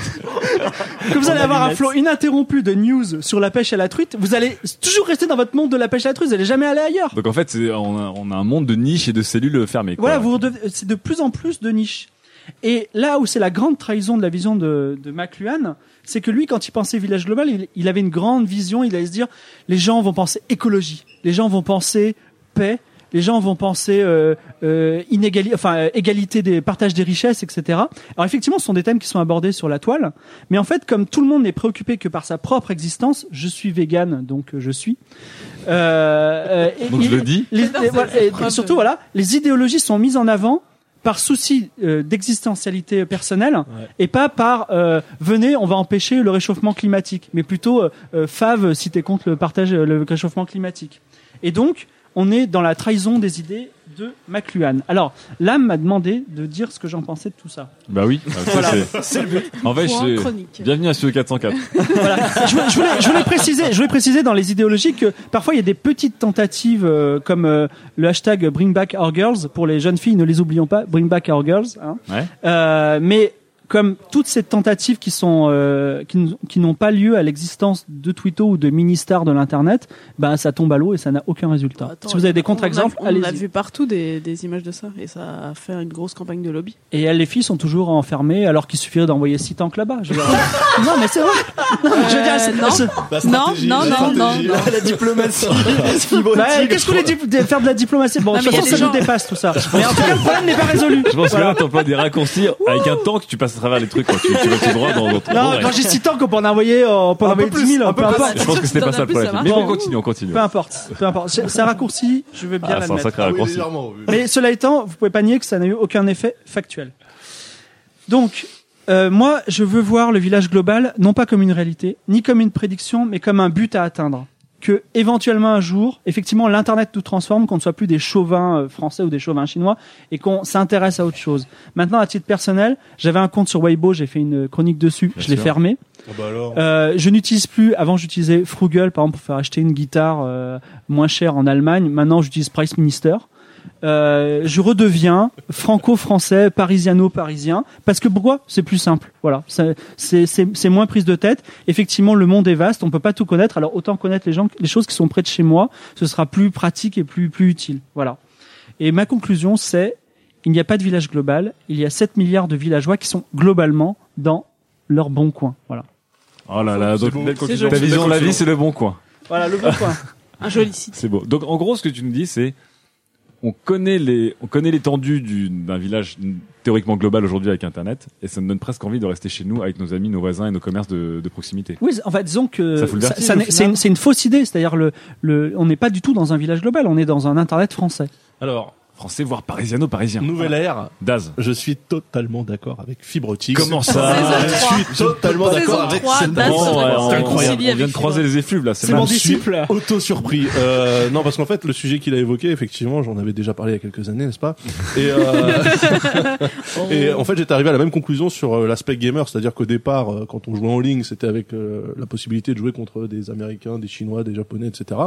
que vous allez avoir un flot ininterrompu de news sur la pêche à la truite, vous allez toujours rester dans votre monde de la pêche à la truite, vous allez jamais aller ailleurs. Donc en fait, c'est- on a, on a un monde de niches et de cellules fermées. quoi. Voilà, vous c'est de plus en plus de niches. Et là où c'est la grande trahison de la vision de, de McLuhan, c'est que lui, quand il pensait village global, il, il avait une grande vision. Il allait se dire, les gens vont penser écologie, les gens vont penser paix, les gens vont penser euh, euh, inégali- enfin euh, égalité des partage des richesses, etc. Alors effectivement, ce sont des thèmes qui sont abordés sur la toile, mais en fait, comme tout le monde n'est préoccupé que par sa propre existence, je suis vegan, donc euh, je suis. Euh, euh, et- Donc je et- le dis. les- et voilà, surtout, voilà, les idéologies sont mises en avant par souci euh, d'existentialité personnelle et pas par euh, venez on va empêcher le réchauffement climatique mais plutôt euh, euh, fave si t'es contre le partage le réchauffement climatique. Et donc on est dans la trahison des idées de McLuhan. Alors, l'âme m'a demandé de dire ce que j'en pensais de tout ça. Bah oui. Ça, Voilà. c'est- En fait, je- bienvenue à Studio 404. Voilà. Je, voulais- je voulais, je voulais préciser, je voulais préciser dans les idéologies que parfois il y a des petites tentatives euh, comme euh, le hashtag Bring Back Our Girls pour les jeunes filles, ne les oublions pas, Bring Back Our Girls. Hein. Ouais. Euh, mais comme toutes ces tentatives qui sont euh, qui, n'ont pas lieu à l'existence de Twitto ou de mini-stars de l'internet, ben ça tombe à l'eau et ça n'a aucun résultat. Attends, si vous avez des contre-exemples, On a vu partout des, des images de ça et ça a fait une grosse campagne de lobby. Et elles, les filles sont toujours enfermées alors qu'il suffirait d'envoyer six tanks là-bas. Non mais c'est vrai. Non, je veux dire, elles- non. Non, non, la non, stratégie. non, non. la diplomatie. Bah, Qu'est-ce que vous voulez faire de la diplomatie? Bon, de Non, toute façon, ça nous dépasse tout ça. Mais en tout cas, le problème n'est pas résolu. Je pense que là, t'emploies des raccourcis avec un tank, tu passes travers les trucs. Quoi. Tu, tu vas tout droit dans. Non, quand j'ai 6 tanks, on peut en envoyer, on peut en envoyer plus, 10 000, un peu importe. Je pense que c'était pas as ça le problème. Mais on continue, on continue. Peu importe, peu importe. C'est un raccourci, je veux bien Ah, c'est un l'admettre. sacré raccourci. Mais cela étant, vous pouvez pas nier que ça n'a eu aucun effet factuel. Donc, euh, moi, je veux voir le village global non pas comme une réalité, ni comme une prédiction, mais comme un but à atteindre. Que éventuellement un jour, effectivement, l'internet nous transforme, qu'on ne soit plus des chauvins euh, français ou des chauvins chinois, et qu'on s'intéresse à autre chose. Maintenant, à titre personnel, j'avais un compte sur Weibo, j'ai fait une chronique dessus, Bien je l'ai fermé. Ah bah alors. Euh, je n'utilise plus. Avant, j'utilisais Frugal, par exemple, pour faire acheter une guitare euh, moins chère en Allemagne. Maintenant, j'utilise Price Minister. Euh, je redeviens franco-français, parisiano-parisien, parce que pourquoi? C'est plus simple. Voilà, C'est- c'est c'est- c'est moins prise de tête. Effectivement, le monde est vaste, on peut pas tout connaître. Alors autant connaître les gens, les choses qui sont près de chez moi, ce sera plus pratique et plus plus utile. Voilà. Et ma conclusion, c'est il n'y a pas de village global. Il y a 7 milliards de villageois qui sont globalement dans leur bon coin. Voilà. Oh là là, donc belle conclusion. ta vision de la vie, c'est le bon coin. Voilà le bon coin. Un joli site. C'est beau. Donc en gros, ce que tu nous dis, c'est on connaît les, on connaît l'étendue du- d'un village théoriquement global aujourd'hui avec Internet, et ça nous donne presque envie de rester chez nous avec nos amis, nos voisins et nos commerces de, de proximité. Oui, en fait, disons que c'est une, c'est une fausse idée. C'est-à-dire le, le, on n'est pas du tout dans un village global. On est dans un internet français. Alors, Français, voire parisiano-parisien. nouvelle ère. Daz. Je suis totalement d'accord avec Fibre Optique. Comment ça Je suis totalement d'accord avec 3, cette se ouais, on, vient de croiser les effluves là. C'est C'est mon disciple. auto-surpris. Euh, non, parce qu'en fait, le sujet qu'il a évoqué, effectivement, j'en avais déjà parlé il y a quelques années, n'est-ce pas? Et, euh, et en fait, j'étais arrivé à la même conclusion sur euh, l'aspect gamer, c'est-à-dire qu'au départ, euh, quand on jouait en ligne, c'était avec euh, la possibilité de jouer contre des Américains, des Chinois, des Japonais, etc.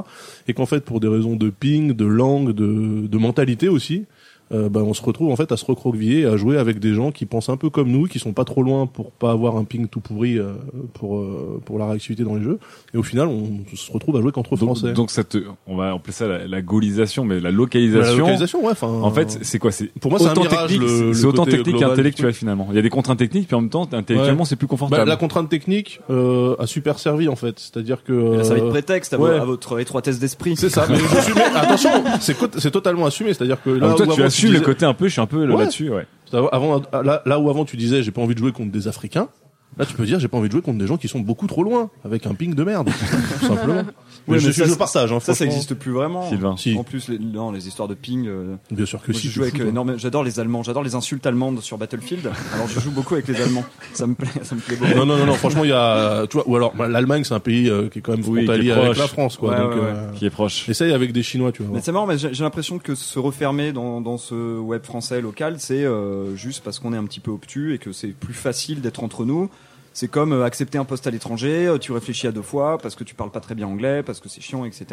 Et qu'en fait, pour des raisons de ping, de langue, de, de mentalité aussi, aussi euh, ben on se retrouve en fait à se recroqueviller, à jouer avec des gens qui pensent un peu comme nous, qui sont pas trop loin pour pas avoir un ping tout pourri euh, pour euh, pour la réactivité dans les jeux. Et au final, on se retrouve à jouer qu'entre Donc, français. donc cette, on va appeler ça la, la gaullisation, mais la Mais la localisation. localisation, ouais. Enfin, En fait, c'est quoi? C'est pour moi, c'est un autant mirage, technique, le- le c'est autant technique qu'intellectuel finalement. Il y a des contraintes techniques, puis en même temps, intellectuellement, c'est plus bah, confortable. la contrainte technique euh, a super servi en fait. C'est-à-dire que là, ça être euh, prétexte à, ouais. vo- à votre étroitesse d'esprit. c'est ça. Mais je suis- mais attention, c'est co- c'est totalement assumé. C'est-à-dire que là toi, où tu avant, assumes disais- le côté un peu, je suis un peu Ouais. là-dessus, ouais. Avant, là, là où avant tu disais j'ai pas envie de jouer contre des Africains, là tu peux dire j'ai pas envie de jouer contre des gens qui sont beaucoup trop loin, avec un ping de merde, tout simplement. Ouais, mais je, ça, je partage. Hein, Ça, ça franchement. existe plus vraiment. Sylvain. Si. En plus, les, non, les histoires de ping. euh, Bien sûr que moi, si. je tu joue avec fous, toi. énormément. J'adore les Allemands. J'adore les insultes allemandes sur Battlefield. Alors, je joue beaucoup avec les Allemands. Ça me plaît. Ça me plaît beaucoup. Non, non, non, non, franchement, il y a, tu vois, ou alors, bah, l'Allemagne, c'est un pays euh, qui est quand même Oui, frontalier avec la France, quoi. Ouais, donc, ouais, ouais. euh, Qui est proche. essaye avec des Chinois, tu vois. Mais c'est marrant, mais j'ai j'ai l'impression que se refermer dans, dans ce web français local, c'est euh, juste parce qu'on est un petit peu obtus et que c'est plus facile d'être entre nous. C'est comme euh, accepter un poste à l'étranger, euh, tu réfléchis à deux fois parce que tu parles pas très bien anglais, parce que c'est chiant, etc.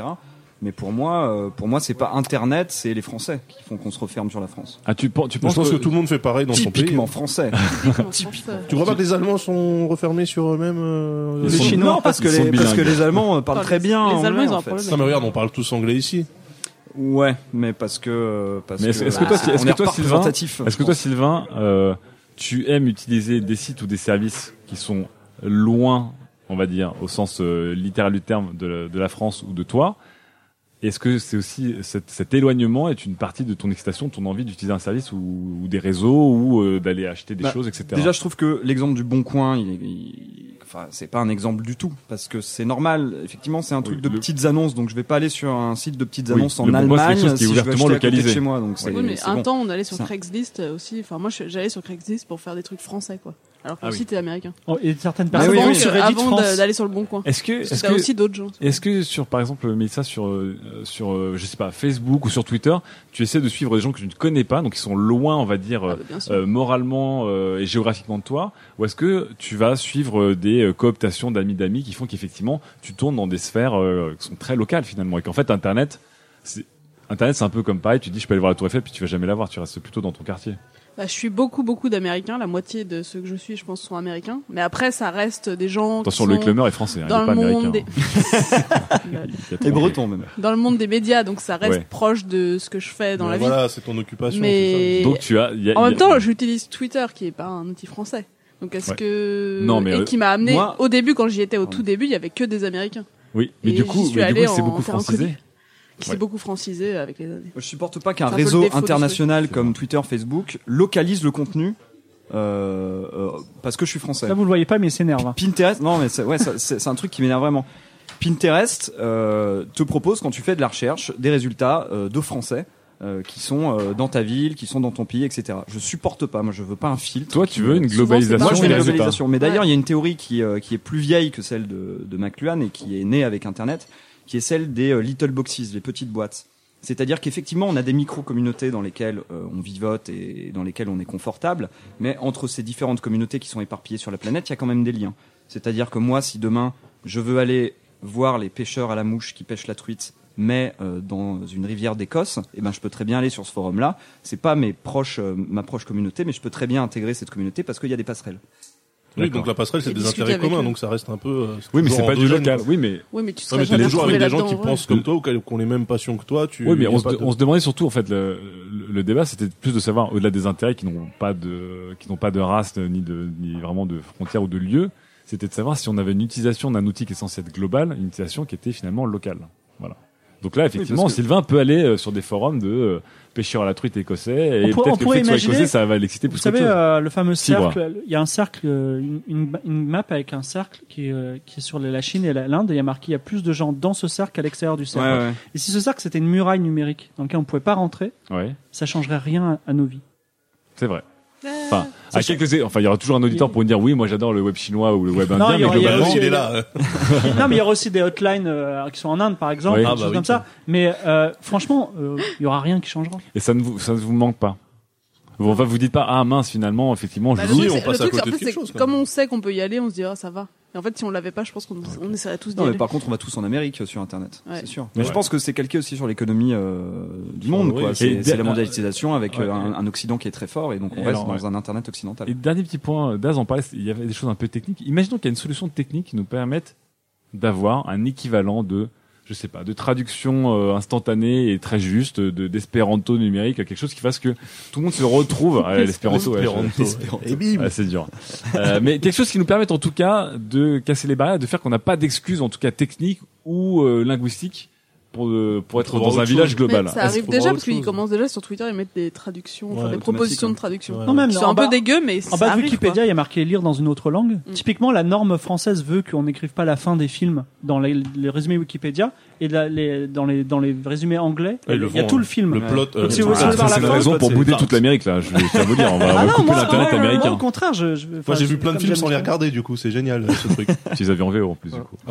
Mais pour moi, euh, pour moi, c'est pas Internet, c'est les Français qui font qu'on se referme sur la France. Ah, tu, tu Je penses pense que tout le monde fait pareil dans son pays. Typiquement français. Typiquement. Tu crois pas que les Allemands sont refermés sur eux-mêmes euh, les Chinois, non, parce que les, parce que les Allemands parlent Enfin, très bien. les anglais, Allemands, ils ont en un fait. problème. Non, mais regarde, on parle tous anglais ici. Ouais, mais parce que parce Mais est-ce- que, est-ce que toi, euh, est-ce on que est toi, pas Sylvain, Est-ce que toi. Sylvain, euh, tu aimes utiliser des sites ou des services qui sont loin, on va dire, au sens euh, littéral du terme de, la- de la France ou de toi Est-ce que c'est aussi cet, cet éloignement est une partie de ton excitation, ton envie d'utiliser un service ou, ou des réseaux ou euh, d'aller acheter des Bah, choses, etc. Déjà, je trouve que l'exemple du Bon Coin, il, il- enfin, c'est pas un exemple du tout, parce que c'est normal. Effectivement, c'est un truc Oui, de le- petites annonces, donc je vais pas aller sur un site de petites Oui, annonces en Allemagne quelque chose qui est si je veux ouvertement acheter à côté de localisé. chez moi. Donc c'est Oui, mais un bon. temps, on allait sur. Craigslist aussi. Enfin, moi, j'allais sur Craigslist pour faire des trucs français, quoi. Alors que Ah le oui. site est américain. Oh, Et certaines personnes oui, oui. sur Reddit avant France. d'aller sur le bon coin. Est-ce que, est-ce que t'as que, aussi d'autres gens. Est-ce que sur par exemple Mélissa sur euh, sur euh, je sais pas Facebook ou sur Twitter, tu essaies de suivre des gens que tu ne connais pas, donc qui sont loin, on va dire Ah, euh, bah, euh, moralement euh, et géographiquement de toi, ou est-ce que tu vas suivre euh, des cooptations d'amis d'amis qui font qu'effectivement tu tournes dans des sphères euh, qui sont très locales finalement et qu'en fait Internet, c'est Internet c'est un peu comme pareil, tu dis je peux aller voir la Tour Eiffel puis tu vas jamais la voir, tu restes plutôt dans ton quartier. Bah, je suis beaucoup, beaucoup d'Américains. La moitié de ceux que je suis, je pense, sont Américains. Mais après, ça reste des gens Attention, qui le est français, hein, il dans pas le américain. monde des... Il a Et breton même. dans le monde des médias, donc ça reste Ouais. proche de ce que je fais dans la vie. Voilà, c'est ton occupation. Mais Donc tu as il y a- en il y a- même temps, j'utilise Twitter, qui est pas un outil français. Donc est-ce Ouais. que Non, mais, et euh, qui m'a amené moi- au début quand j'y étais au tout début, il y avait que des Américains Oui, mais Et du coup, mais du allé coup c'est en beaucoup francisé. Qui Ouais. s'est beaucoup francisé avec les années. Je supporte pas qu'un réseau international comme Twitter, Facebook localise le contenu euh, euh, parce que je suis français. Là, vous le voyez pas, mais s'énerve. hein. Pinterest, non mais c'est, ouais, c'est, c'est un truc qui m'énerve vraiment. Pinterest euh, te propose quand tu fais de la recherche des résultats euh, de français euh, qui sont euh, dans ta ville, qui sont dans ton pays, etc. Je supporte pas, moi je veux pas un filtre. Toi, qui tu veux une Souvent, globalisation Moi, je veux des une résultats. globalisation. Mais d'ailleurs, Ouais. il y a une théorie qui, euh, qui est plus vieille que celle de, de McLuhan et qui est née avec Internet, qui est celle des euh, little boxes, les petites boîtes. C'est-à-dire qu'effectivement, on a des micro-communautés dans lesquelles euh, on vivote et dans lesquelles on est confortable, mais entre ces différentes communautés qui sont éparpillées sur la planète, il y a quand même des liens. C'est-à-dire que moi, si demain, je veux aller voir les pêcheurs à la mouche qui pêchent la truite, mais euh, dans une rivière d'Écosse, eh ben, je peux très bien aller sur ce forum-là. C'est pas mes proches, ma proche communauté, mais je peux très bien intégrer cette communauté parce qu'il y a des passerelles. Oui, donc la passerelle, c'est des intérêts communs, eux. donc ça reste un peu. euh, Oui, mais toujours c'est pas du local. Oui, mais Oui, mais tu Ouais, mais joueurs avec des gens qui ouais. pensent comme toi ou qui ont les mêmes passions que toi. Tu, Oui, mais on se, de- on se demandait surtout en fait le, le, le débat, c'était plus de savoir au-delà des intérêts qui n'ont pas de qui n'ont pas de race ni de ni vraiment de frontières ou de lieu, c'était de savoir si on avait une utilisation d'un outil qui est censé être global, une utilisation qui était finalement locale. Donc là, effectivement, que- Sylvain peut aller euh, sur des forums de euh, pêcheurs à la truite écossais et peut-être que le pourrait fait imaginer- écossais, ça va l'exciter Vous plus qu'autre savez, chose. euh, le fameux Fibre. cercle, il y a un cercle, euh, une, une, une map avec un cercle qui est, euh, qui est sur la Chine et l'Inde, et il y a marqué il y a plus de gens dans ce cercle qu'à l'extérieur du cercle. Et si ce cercle c'était une muraille numérique dans laquelle on pouvait pas rentrer, Ouais, ça changerait rien à, à nos vies. c'est vrai. Enfin, à quelques, enfin, il y aura toujours un auditeur pour nous dire oui, moi j'adore le web chinois ou le web indien, mais globalement, aussi- il est là. non, mais il y aura aussi des hotlines euh, qui sont en Inde, par exemple, Oui. des Ah, choses bah oui, comme ça. Mais euh, franchement, euh, il y aura rien qui changera. et ça ne vous, ça ne vous manque pas. Vous, enfin, vous dites pas ah mince finalement effectivement je Bah, joue. le Oui, truc, on c'est- passe le à truc, côté en de fait, quelque c'est chose, quand comme on sait qu'on peut y aller, on se dit ah ça va. Et en fait, si on l'avait pas, je pense qu'on on essaierait tous d'y Non, mais par contre, on va tous en Amérique euh, sur Internet, Ouais. c'est sûr. Mais je Ouais. pense que c'est calqué aussi sur l'économie euh, du monde, oui. quoi. C'est la mondialisation avec Ouais. euh, un, un Occident qui est très fort et donc on Et reste alors, dans ouais. un Internet occidental. Et dernier petit point, euh, Daz en parlait, il y avait des choses un peu techniques. Imaginons qu'il y a une solution technique qui nous permette d'avoir un équivalent de, je sais pas, de traduction euh, instantanée et très juste de d'espéranto numérique, quelque chose qui fasse que tout le monde se retrouve à l'espéranto. ouais. Et bim Ah, c'est dur. Euh, mais quelque chose qui nous permette en tout cas de casser les barrières, de faire qu'on n'a pas d'excuses, en tout cas techniques ou euh, linguistiques, pour, euh, pour être dans un village chose. global. Mais ça arrive déjà parce qu'ils commencent déjà sur Twitter, ils mettent des traductions, enfin Ouais, des propositions hein. de traduction. Ouais. Non, même sont un bas- peu dégueu, mais En ça bas de Wikipédia, il y a marqué lire dans une autre langue. Mm. Typiquement, la norme française veut qu'on n'écrive pas la fin des films dans les, les résumés Wikipédia et la- les- dans, les, dans les résumés anglais, Ouais, il y a tout hein. le film. Le plot. euh, si vous Ah, c'est la une raison pour bouder toute l'Amérique là. Je vais vous dire, on va, Ah non, couper moi, l'internet moi, américain. moi, au contraire, je, je, Moi, j'ai vu plein de films sans les regarder, du coup, c'est génial, ce truc. Tu les avais en VO en plus du coup.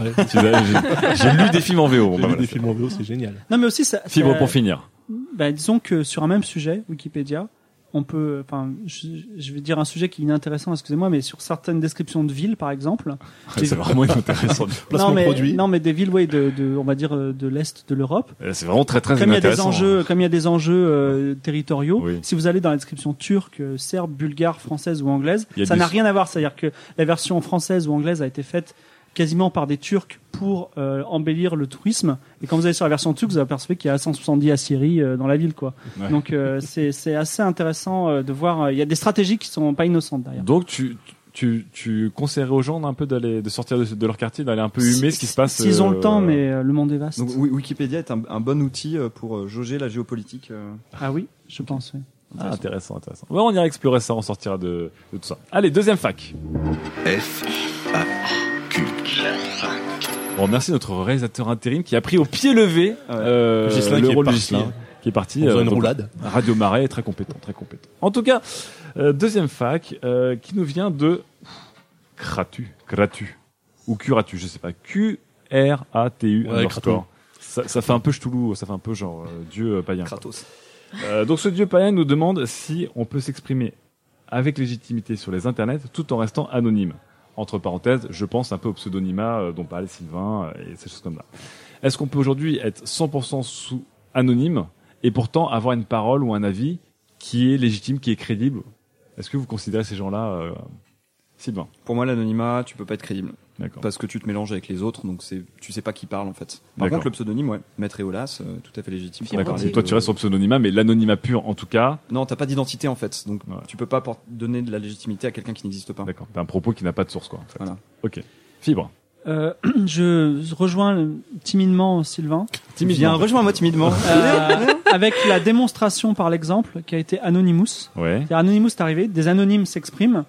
J'ai lu des films en VO. J'ai bah, vu voilà. des films en VO, c'est génial. Non, mais aussi, ça, Fibre pour finir. bah, disons que sur un même sujet, Wikipédia, on peut, enfin, je, je vais dire un sujet qui est inintéressant, excusez-moi, mais sur certaines descriptions de villes, par exemple. C'est vraiment intéressant. Placement non, mais, produit. non, mais des villes, ouais, de, de, on va dire, euh, de l'Est de l'Europe. Euh, C'est vraiment très très Comme il y a des enjeux, comme il y a des enjeux euh, territoriaux, Oui. si vous allez dans la description turque, serbe, bulgare, française ou anglaise, ça du- n'a rien à voir. C'est-à-dire que la version française ou anglaise a été faite quasiment par des Turcs pour euh, embellir le tourisme. Et quand vous allez sur la version turque, vous apercevez qu'il y a 170 Assyries euh, dans la ville, quoi. Ouais. Donc euh, c'est assez intéressant euh, de voir. Il y a des stratégies qui sont pas innocentes derrière. Donc tu tu tu conseillerais aux gens un peu d'aller de sortir de, de leur quartier, d'aller un peu humer ce qui se passe. S'ils ont le euh, temps, mais euh, le monde est vaste. Donc Wi- Wikipédia est un, un bon outil pour jauger la géopolitique. euh. Ah oui, je pense. oui. Ah, intéressant, intéressant. Ouais, on ira explorer ça, on sortira de, de tout ça. Allez, deuxième fac. F, A, Q. Bon, merci notre réalisateur intérim qui a pris au pied levé euh, Ghislain le qui rôle de parti. Ghislain, qui est parti. Euh, une donc, roulade. Radio Marais, très compétent, très compétent. En tout cas, euh, deuxième fac euh, qui nous vient de Cratu, Cratu ou Curatu, je sais pas, Q R A T U Ouais, underscore. Ça, ça fait un peu ch'toulou, ça fait un peu genre euh, dieu euh, païen. Kratos. Euh, donc ce dieu païen nous demande si on peut s'exprimer avec légitimité sur les internets tout en restant anonyme. Entre parenthèses, je pense un peu au pseudonymat euh, dont parlait Sylvain euh, et ces choses comme ça. Est-ce qu'on peut aujourd'hui être 100% sous anonyme et pourtant avoir une parole ou un avis qui est légitime, qui est crédible? Est-ce que vous considérez ces gens-là euh, Sylvain? Pour moi, l'anonymat, tu peux pas être crédible. Parce que tu te mélanges avec les autres, donc c'est tu sais pas qui parle en fait. Par contre, le pseudonyme, ouais, Maître Eolas, euh, tout à fait légitime. D'accord. toi tu restes sur le pseudonymat, mais l'anonymat pur en tout cas, Non, t'as pas d'identité en fait, donc Ouais. tu peux pas donner de la légitimité à quelqu'un qui n'existe pas. d'accord. T'as un propos qui n'a pas de source quoi. En fait. Voilà. Ok. Fibre. Euh, je rejoins timidement Sylvain. Viens, rejoins-moi timidement. Euh, avec la démonstration par l'exemple qui a été Anonymous. Ouais. C'est-à-dire, Anonymous est arrivé, des anonymes s'expriment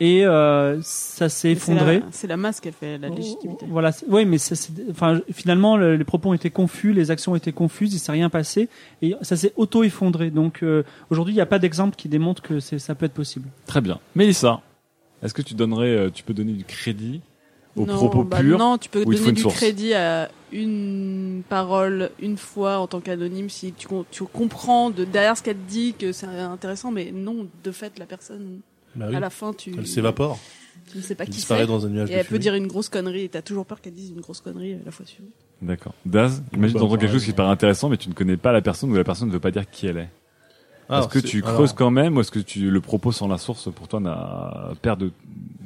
et euh, ça s'est c'est effondré. la- C'est la masse qui a fait la légitimité. Voilà, c'est- oui, mais ça, enfin, finalement, le- les propos ont été confus, les actions ont été confuses, il s'est rien passé et ça s'est auto-effondré. Donc euh, aujourd'hui, il n'y a pas d'exemple qui démontre que ça peut être possible. Très bien. Mélissa, est-ce que tu donnerais, euh, tu peux donner du crédit aux non, propos bah purs Non, tu peux donner du source crédit à une parole une fois en tant qu'anonyme si tu, tu comprends de derrière ce qu'elle te dit que c'est intéressant, mais non, de fait, la personne, Bah oui. à la fin, tu, Elle s'évapore. tu ne sais pas Elle qui disparaît c'est. dans un nuage Et de elle peut fumée. dire une grosse connerie et t'as toujours peur qu'elle dise une grosse connerie euh, la fois suivante. D'accord. Daz, imagine Bah, t'entends quelque chose qui paraît intéressant, mais tu ne connais pas la personne ou la personne ne veut pas dire qui elle est. Ah, est-ce que c'est- tu alors, creuses quand même ou est-ce que tu le propos sans la source pour toi n'a perd de,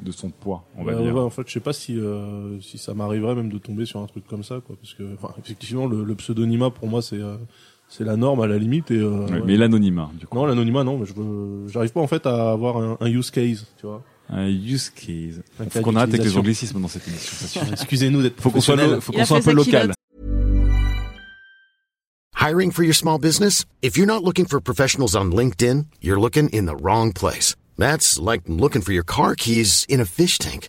de son poids, on va euh, dire? ouais, en fait, je sais pas si euh, si ça m'arriverait même de tomber sur un truc comme ça, quoi, parce que, enfin, effectivement, le, le pseudonymat pour moi c'est euh, c'est la norme à la limite et. euh, Ouais, ouais. Mais l'anonymat, du coup. Non, l'anonymat, non, mais je veux, j'arrive pas en fait à avoir un, un use case, tu vois. Un use case. Un Faut cas qu'on arrête avec les anglicismes dans cette émission. Excusez-nous d'être Faut qu'on soit, lo- faut qu'on soit un peu local. Hiring for your small business? If you're not looking for professionals on LinkedIn, you're looking in the wrong place. That's like looking for your car keys in a fish tank.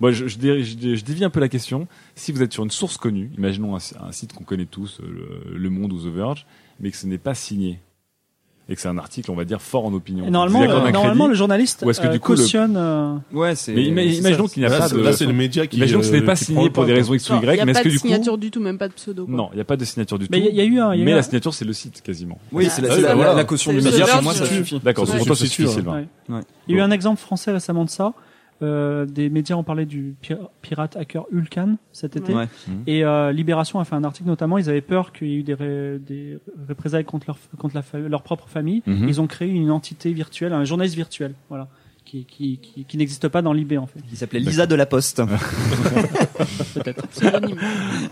Moi, je, je, dé- je dé- je dévie un peu la question. Si vous êtes sur une source connue, imaginons un, un site qu'on connaît tous, euh, le, Le Monde ou The Verge, mais que ce n'est pas signé et que c'est un article, on va dire, fort en opinion. Et normalement, euh, normalement, le journaliste Ou est-ce que euh, du coup, le- cautionne. euh, Ouais, c'est. Mais ima- imaginons qu'il n'y a Là, pas de. là, c'est le média qui. Imaginons que ce n'est pas signé pour des pas, raisons X ou Il n'y Y, a mais est-ce pas que de du coup. signature du tout, même pas de pseudo. quoi. Non, il n'y a pas de signature du Mais tout. il a- il y a eu un. il y a mais eu la un- signature, c'est le site, quasiment. Oui, c'est la, Ah, la caution du média. Pour moi, ça suffit. D'accord, pour toi, c'est. Sylvain. Il y a eu un exemple français récemment de ça. Euh, des médias ont parlé du pi- pirate hacker Ulcan cet été. Ouais. Et euh, Libération a fait un article notamment. Ils avaient peur qu'il y ait eu des, ré- des représailles contre leur contre la leur propre famille. Mhm. Ils ont créé une entité virtuelle, un journaliste virtuel, voilà, qui qui qui, qui n'existe pas dans l'IB en fait. Qui s'appelait Lisa de la Poste. Pseudonyme.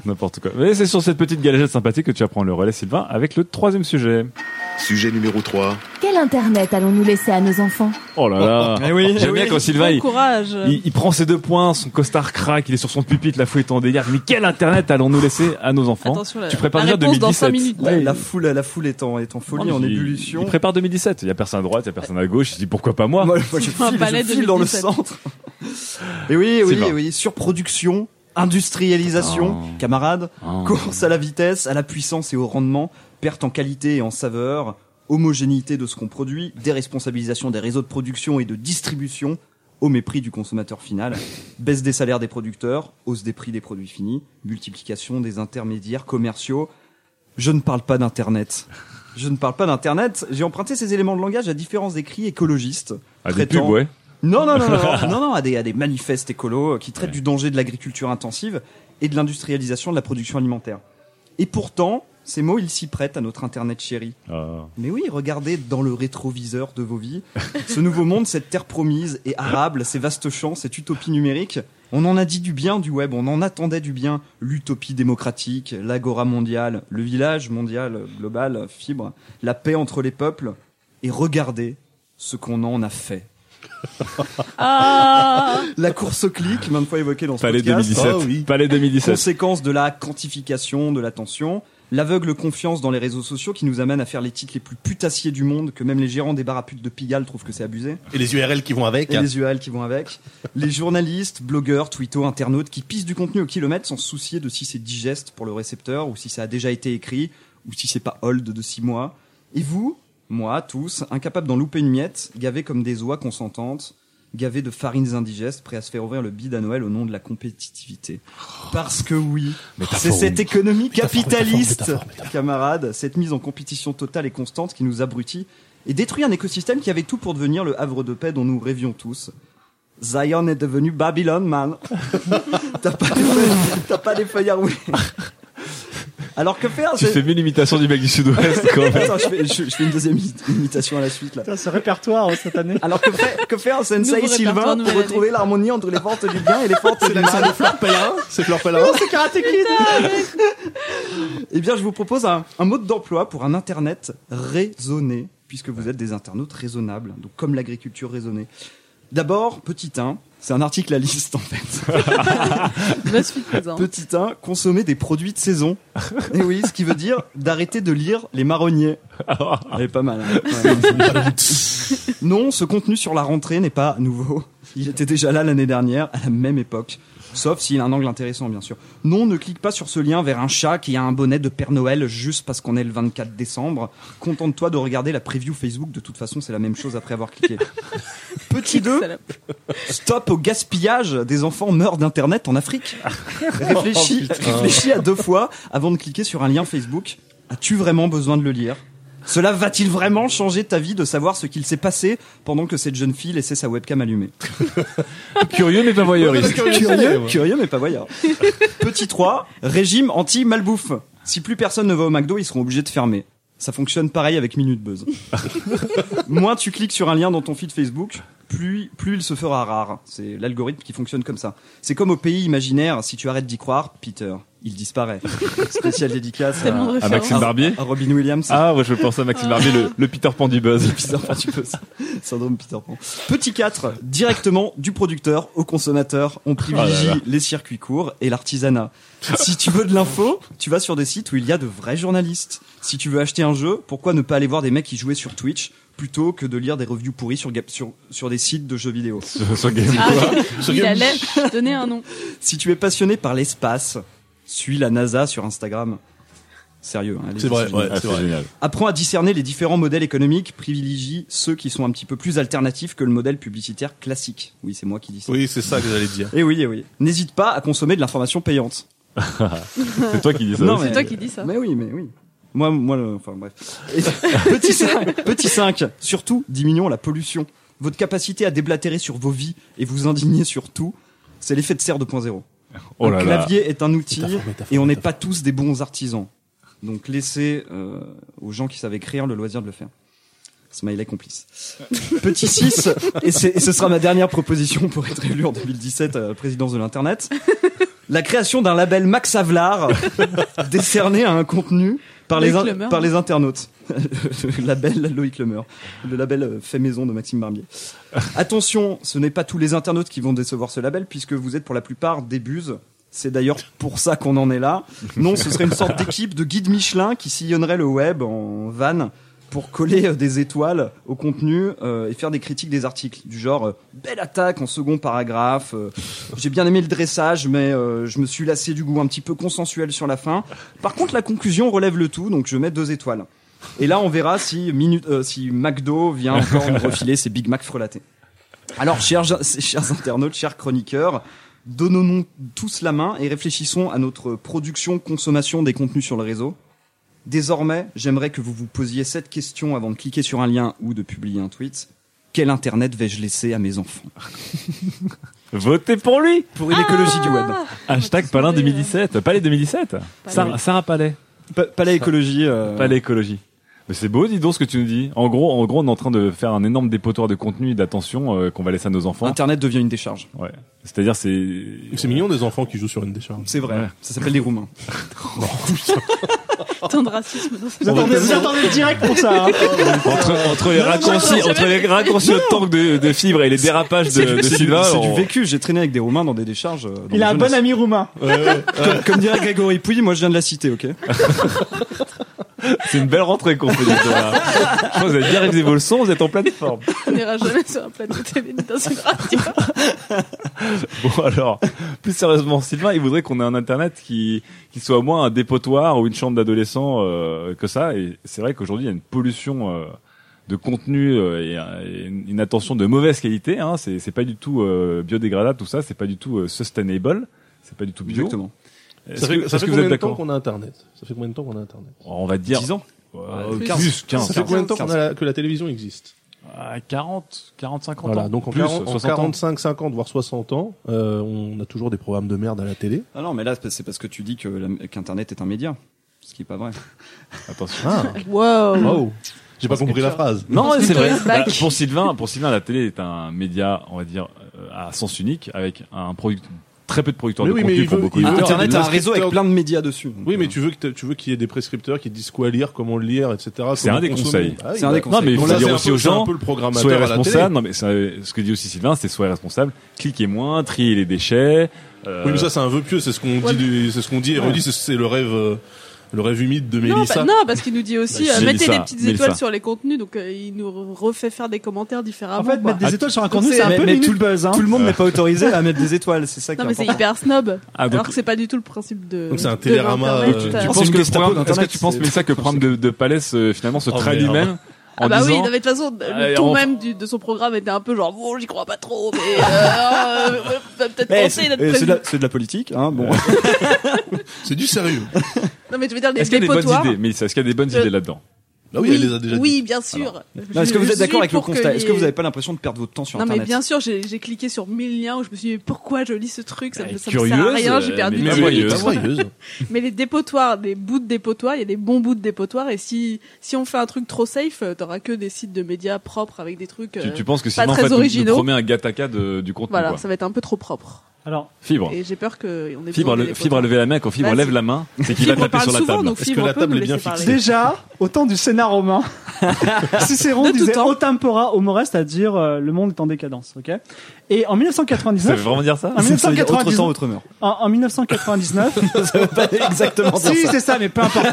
N'importe quoi. Mais c'est sur cette petite galette sympathique que tu apprends le relais, Sylvain, avec le troisième sujet. Sujet numéro 3. Quel Internet allons-nous laisser à nos enfants Oh là là. Eh oui, J'aime eh bien oui. quand Sylvain, Bon il, courage. il, il prend ses deux points, son costard craque, il est sur son pupitre, la foule est en délire. Mais quel internet allons-nous laisser à nos enfants Attention, la, Tu prépares la déjà réponse dans 5 2017. minutes. La, la foule, la foule est en, est en folie, en Il- ébullition. Il prépare 2017. Il y a personne à droite, il y a personne à gauche. Il dit pourquoi pas moi Moi, moi, je Un file, je file dans le 2017. centre. Et oui, oui, oui, surproduction, industrialisation, Oh. camarades, Oh. course à la vitesse, à la puissance et au rendement, perte en qualité et en saveur, homogénéité de ce qu'on produit, déresponsabilisation des réseaux de production et de distribution au mépris du consommateur final, baisse des salaires des producteurs, hausse des prix des produits finis, multiplication des intermédiaires commerciaux. Je ne parle pas d'internet. Je ne parle pas d'internet, j'ai emprunté ces éléments de langage à différents écrits écologistes. À des pubs, ouais. non, non, non, non, non, non, non, à des, à des manifestes écolos euh, qui traitent du danger de l'agriculture intensive et de l'industrialisation de la production alimentaire. Et pourtant, ces mots, ils s'y prêtent à notre Internet chéri. Ah. Mais oui, regardez dans le rétroviseur de vos vies, ce nouveau monde, cette terre promise et arable, ces vastes champs, cette utopie numérique. On en a dit du bien du web, on en attendait du bien. L'utopie démocratique, l'agora mondiale, le village mondial, global, fibre, la paix entre les peuples. Et regardez ce qu'on en a fait. Ah La course au clic, maintes fois évoquée dans ce Palais podcast. 2017. Ah oui. Palais 2017. Conséquence de la quantification de l'attention, l'aveugle confiance dans les réseaux sociaux qui nous amène à faire les titres les plus putassiers du monde, que même les gérants des bars à putes de Pigalle trouvent que c'est abusé, Et les URL qui vont avec. et les URL qui vont avec, les journalistes, blogueurs, twittos, internautes qui pissent du contenu au kilomètre sans se soucier de si c'est digeste pour le récepteur ou si ça a déjà été écrit ou si c'est pas hold de six mois. Et vous, moi, tous, incapables d'en louper une miette, gavés comme des oies consentantes, gavés de farines indigestes, prêts à se faire ouvrir le bide à Noël au nom de la compétitivité. Parce que oui, c'est cette économie capitaliste, métaphore, métaphore. camarades, cette mise en compétition totale et constante qui nous abrutit et détruit un écosystème qui avait tout pour devenir le havre de paix dont nous rêvions tous. Zion est devenu Babylone, man. T'as pas, feuilles- t'as pas les feuilles à rouler. Alors que faire Tu c'est- fais mieux l'imitation du mec du sud-ouest quand même. Attends, je fais, je- je fais une deuxième imi- imitation à la suite là. Putain, ce répertoire euh, cette année. Alors que fait, que fait un sensei Sylvain pour retrouver l'harmonie entre les forces du bien et les forces du C'est mal Fleur Pellerin. C'est Fleur Pellerin. C'est Karate Kid. Eh bien, je vous propose un, un mode d'emploi pour un Internet raisonné, puisque vous êtes des internautes raisonnables, donc comme l'agriculture raisonnée. D'abord, petit 1, c'est un article à liste en fait. Petit 1, consommer des produits de saison. Et oui, ce qui veut dire d'arrêter de lire les marronniers. Elle est pas mal. hein. Ouais. non, ce contenu sur la rentrée n'est pas nouveau. Il était déjà là l'année dernière, à la même époque. Sauf s'il a un angle intéressant, bien sûr. Non, ne clique pas sur ce lien vers un chat qui a un bonnet de Père Noël juste parce qu'on est le 24 décembre. Contente-toi de regarder la preview Facebook. De toute façon, c'est la même chose après avoir cliqué. Petit 2, Salope. Stop au gaspillage des enfants meurent d'internet en Afrique. Réfléchis, réfléchis à deux fois avant de cliquer sur un lien Facebook. As-tu vraiment besoin de le lire? Cela va-t-il vraiment changer ta vie de savoir ce qu'il s'est passé pendant que cette jeune fille laissait sa webcam allumée Curieux mais pas voyeuriste. Curieux, curieux mais pas voyeur. Petit 3, régime anti-malbouffe. Si plus personne ne va au McDo, ils seront obligés de fermer. Ça fonctionne pareil avec Minute Buzz. Moins tu cliques sur un lien dans ton feed Facebook, plus, plus il se fera rare. C'est l'algorithme qui fonctionne comme ça. C'est comme au pays imaginaire, si tu arrêtes d'y croire, Peter, il disparaît. Spécial dédicace à, À. Maxime Barbier à Robin Williams. Ah, ouais, je pense à Maxime Barbier, le, le Peter Pan du buzz. Peter Pan, peux ça. Syndrome Peter Pan. Petit 4, directement du producteur au consommateur, on privilégie Oh là là. les circuits courts et l'artisanat. Si tu veux de l'info, tu vas sur des sites où il y a de vrais journalistes. Si tu veux acheter un jeu, pourquoi ne pas aller voir des mecs qui jouaient sur Twitch plutôt que de lire des reviews pourries sur, sur, sur des sites de jeux vidéo. Sur, sur Game Ah, Ce il game- allait donner un nom. Si tu es passionné par l'espace, suis la NASA sur Instagram. Sérieux, hein, C'est vrai, ouais. Ah, c'est vrai. génial. Apprends à discerner les différents modèles économiques, privilégie ceux qui sont un petit peu plus alternatifs que le modèle publicitaire classique. Oui, c'est moi qui dis ça. Oui, c'est ça que j'allais dire. Et oui, et oui. N'hésite pas à consommer de l'information payante. C'est toi qui dis ça. Non. C'est toi qui dis ça. Mais oui, mais oui. Moi, moi, le- enfin bref. Et- petit 5, petit 5, surtout, diminuons la pollution. Votre capacité à déblatérer sur vos vies et vous indigner sur tout, c'est l'effet de serre 2.0. Oh là. clavier est un outil Métaphore, métaphore, et on n'est métaphore. pas tous des bons artisans. Donc laissez euh, aux gens qui savent écrire le loisir de le faire. Smiley complice. Petit 6, et, c'est- et ce sera ma dernière proposition pour être élu en 2017 à la présidence de l'Internet. La création d'un label Max Havelaar décerné à un contenu par les, in- par les internautes. le label Loïc Lemer. Le label euh, fait maison de Maxime Barbier. Attention, ce n'est pas tous les internautes qui vont décevoir ce label puisque vous êtes pour la plupart des buses. C'est d'ailleurs pour ça qu'on en est là. Non, ce serait une sorte d'équipe de guide Michelin qui sillonnerait le web en van pour coller euh, des étoiles au contenu euh, et faire des critiques des articles du genre euh, belle attaque en second paragraphe. euh, J'ai bien aimé le dressage, mais euh, je me suis lassé du goût un petit peu consensuel sur la fin. Par contre, la conclusion relève le tout, donc je mets deux étoiles. Et là, on verra si, minute, si McDo vient encore nous refiler ses Big Mac frelatés. Alors, chers, chers internautes, chers chroniqueurs, donnons-nous tous la main et réfléchissons à notre production, consommation des contenus sur le réseau. Désormais, j'aimerais que vous vous posiez cette question avant de cliquer sur un lien ou de publier un tweet. Quel internet vais-je laisser à mes enfants Votez pour lui. Pour une écologie du web. Hashtag tous Palin voter, 2017. Palais 2017. Sarah, Sarah Palais. Pa- Palais écologie. euh, Palais écologie. Mais c'est beau, dis donc ce que tu nous dis. En gros, en gros, on est en train de faire un énorme dépotoir de contenu et d'attention euh, qu'on va laisser à nos enfants. Internet devient une décharge. Ouais. C'est-à-dire, c'est. C'est mignon des enfants qui jouent sur une décharge. C'est vrai. Ouais. Ça s'appelle les Roumains. Tant de racisme Vous attendez, vous attendez direct pour ça. hein. Entre, entre les raccourcis, entre les raccourcis au tank de, de fibres et les dérapages de, de C'est du, Sylvain, c'est du vécu. J'ai traîné avec des Roumains dans des décharges. euh, dans Il a un bon ami roumain. Comme, comme dirait Grégory Pouilly, moi je viens de la cité, ok? C'est une belle rentrée qu'on fait. là. Je pense que vous avez bien révisé vos leçons, vous êtes en pleine forme. On n'ira jamais sur un plateau télé ni dans une radio. Bon alors, plus sérieusement, Sylvain, il voudrait qu'on ait un internet qui qui soit au moins un dépotoir ou une chambre d'adolescents euh, que ça. Et c'est vrai qu'aujourd'hui, il y a une pollution euh, de contenu euh, et, une attention de mauvaise qualité. Hein. C'est c'est pas du tout euh, biodégradable tout ça. C'est pas du tout euh, sustainable. C'est pas du tout bio. Exactement. Ça fait, que, ça est-ce fait que vous êtes combien de temps d'accord qu'on a Internet? Ça fait combien de temps qu'on a Internet? On va dire 10 ans. euh, Plus. plus 15, Ça fait combien de temps 15, qu'on a la- que la télévision existe? Ah, 40, 40, 50 Voilà, ans. donc en, plus, 40 en 60 ans. 45, 50, voire 60 ans, euh, on a toujours des programmes de merde à la télé. Ah non, mais là c'est parce que tu dis que qu'Internet est un média. Ce qui est pas vrai. Attention. Ah, Wow. wow. J'ai pas compris la phrase. Non, c'est vrai. Bah, pour Sylvain, pour Sylvain, la télé est un média, on va dire, euh, à sens unique, avec un produit, très peu de producteurs Mais de oui, mais contenu pour veut- beaucoup il veut- d'éditeurs. Internet a un réseau avec plein de médias dessus. Oui, mais Euh, tu veux que tu veux qu'il y ait des prescripteurs qui disent quoi lire, comment le lire, etc. C'est un des conseils. Ah C'est un bah, des conseils. Non, mais il faut dire aussi peu- aux gens, peu le programmateur soyez responsables. Non, mais ça, ce que dit aussi Sylvain, c'est soyez responsables. Cliquez moins, triez les déchets. euh, Oui, mais ça c'est un vœu pieux, c'est ce qu'on Ouais. dit, c'est ce qu'on dit et redit, c'est- c'est le rêve, euh, le rêve humide de Non, Mélissa. bah, non, parce qu'il nous dit aussi, euh, mettez Mélissa, des petites Mélissa. étoiles sur les contenus, donc euh, il nous refait faire des commentaires différemment. En fait, quoi. mettre des étoiles sur un contenu, c'est- un peu mais tout le- buzz. Hein. Tout le monde n'est pas autorisé à mettre des étoiles, c'est ça qui Non, mais c'est hyper snob. Ah, donc- alors que c'est pas du tout le principe de. Donc c'est un télérama, euh, euh, tu Tu pense penses que que Mélissa, que le programme de, de Palais euh, finalement se Oh, traduit merde. même en Ah bah oui, disant, non, mais de toute façon, Euh, le ton on- même du- de son programme était un peu genre, bon, j'y crois pas trop, mais euh, euh, peut-être Eh, penser c'est d'être eh, de, la- c'est de la politique, hein. Bon, C'est du sérieux. Non, mais je veux dire, les est-ce qu'il y a des bonnes dépotoirs. idées? Mais est-ce qu'il y a des bonnes Je- idées là-dedans? Bah oui, elle les a déjà oui, dit. bien sûr. Non, est-ce que Je vous êtes d'accord avec le constat Est-ce que les- vous n'avez pas l'impression de perdre votre temps sur Non mais Internet? bien sûr, j'ai cliqué sur mille liens où je me suis dit mais pourquoi je lis ce truc, ça, me- me sert à rien, j'ai euh, perdu mais pas. Pas voyeuse. Mais les dépotoirs, des bouts de dépotoirs, il y a des bons bouts de dépotoirs et si si on fait un truc trop safe, euh, t'auras que des sites de médias propres avec des trucs. tu, euh, tu penses que pas Sylvain en très fait, originaux. promet un gataka de, du contenu Voilà, quoi. ça va être un peu trop propre. Alors, Fibre. Et j'ai peur que on ait Fibre, le, fibre a levé la main. Quand Fibre Vas-y. lève la main, c'est qu'il va taper sur la souvent, table. Est-ce que la table est bien fixée déjà, au temps du Sénat romain, Cicéron disait temps. au tempora homo c'est-à-dire euh, le monde est en décadence, ok? Et en Ça 1999, veut vraiment dire ça? En Ça veut dire autre 1999, temps, autre meurt. en, en 1999, Ça veut pas exactement dire si ça. c'est ça, mais peu importe.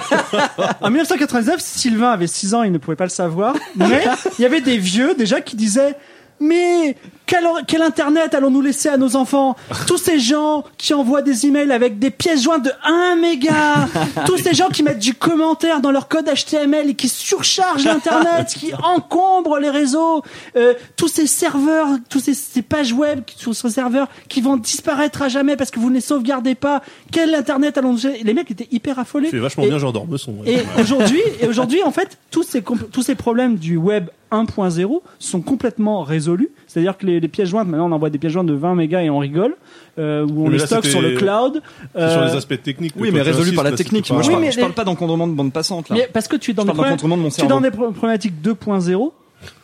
en 1999, Sylvain avait 6 ans, il ne pouvait pas le savoir, mais il y avait des vieux déjà qui disaient mais quel, quel internet allons-nous laisser à nos enfants? Tous ces gens qui envoient des emails avec des pièces jointes de 1 méga Tous ces gens qui mettent du commentaire dans leur code HTML et qui surchargent l'internet, qui encombrent les réseaux euh, Tous ces serveurs, tous ces, ces pages web qui- sur ce serveur qui vont disparaître à jamais parce que vous ne les sauvegardez pas Quel internet allons-nous Les mecs étaient hyper affolés. Fais vachement Et- bien Jean d'Ormesson. ouais. et aujourd'hui, et aujourd'hui, en fait, tous ces tous ces problèmes du web 1.0 sont complètement résolus. C'est-à-dire que les, les pièces jointes, maintenant, on envoie des pièces jointes de 20 mégas et on rigole, euh, où on Mais les là, stocke sur le cloud. Euh, sur les aspects techniques. Oui, mais résolu par la technique. Moi, je parle, mais je parle pas d'encombrement de bande passante, là. mais parce que tu es dans des de tu es dans problématiques 2.0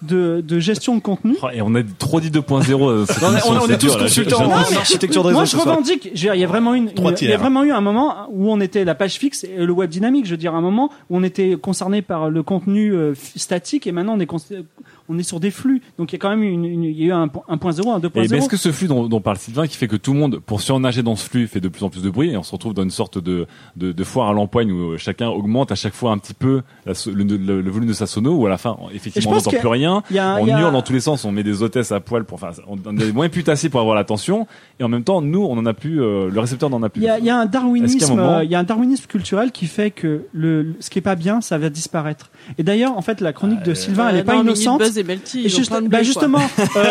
de, de gestion de contenu. Oh, Et on a trop dit 2.0. euh, On est- on tous consultants en architecture de réseau. Moi, je revendique. Il y a vraiment une, il y a vraiment eu un moment où on était la page fixe et le web dynamique. Je veux dire, un moment où on était concerné par le contenu euh, statique et maintenant on est on est sur des flux. Donc il y a quand même une, une- il y a eu un, po- un point zéro, un 2.0. Et ben, est-ce que ce flux dont, dont parle Sylvain, qui fait que tout le monde, pour surnager dans ce flux, fait de plus en plus de bruit, et on se retrouve dans une sorte de, de, de foire à l'empoigne où euh, chacun augmente à chaque fois un petit peu la le, le- le volume de sa sono, où à la fin, effectivement, on n'entend plus rien, il y a un- on il y a- hurle dans tous les sens, on met des hôtesses à poil pour, enfin, on on a des moyens pour avoir l'attention, et en même temps, nous, on en a plus, euh, le récepteur n'en a plus. Il y a, il y a un darwinisme, moment- euh, il y a un darwinisme culturel qui fait que le, ce qui est pas bien, ça va disparaître. Et d'ailleurs, en fait, la chronique de Sylvain, elle Euh, est pas non, Minute innocente. Et Melty, juste- bah justement, euh,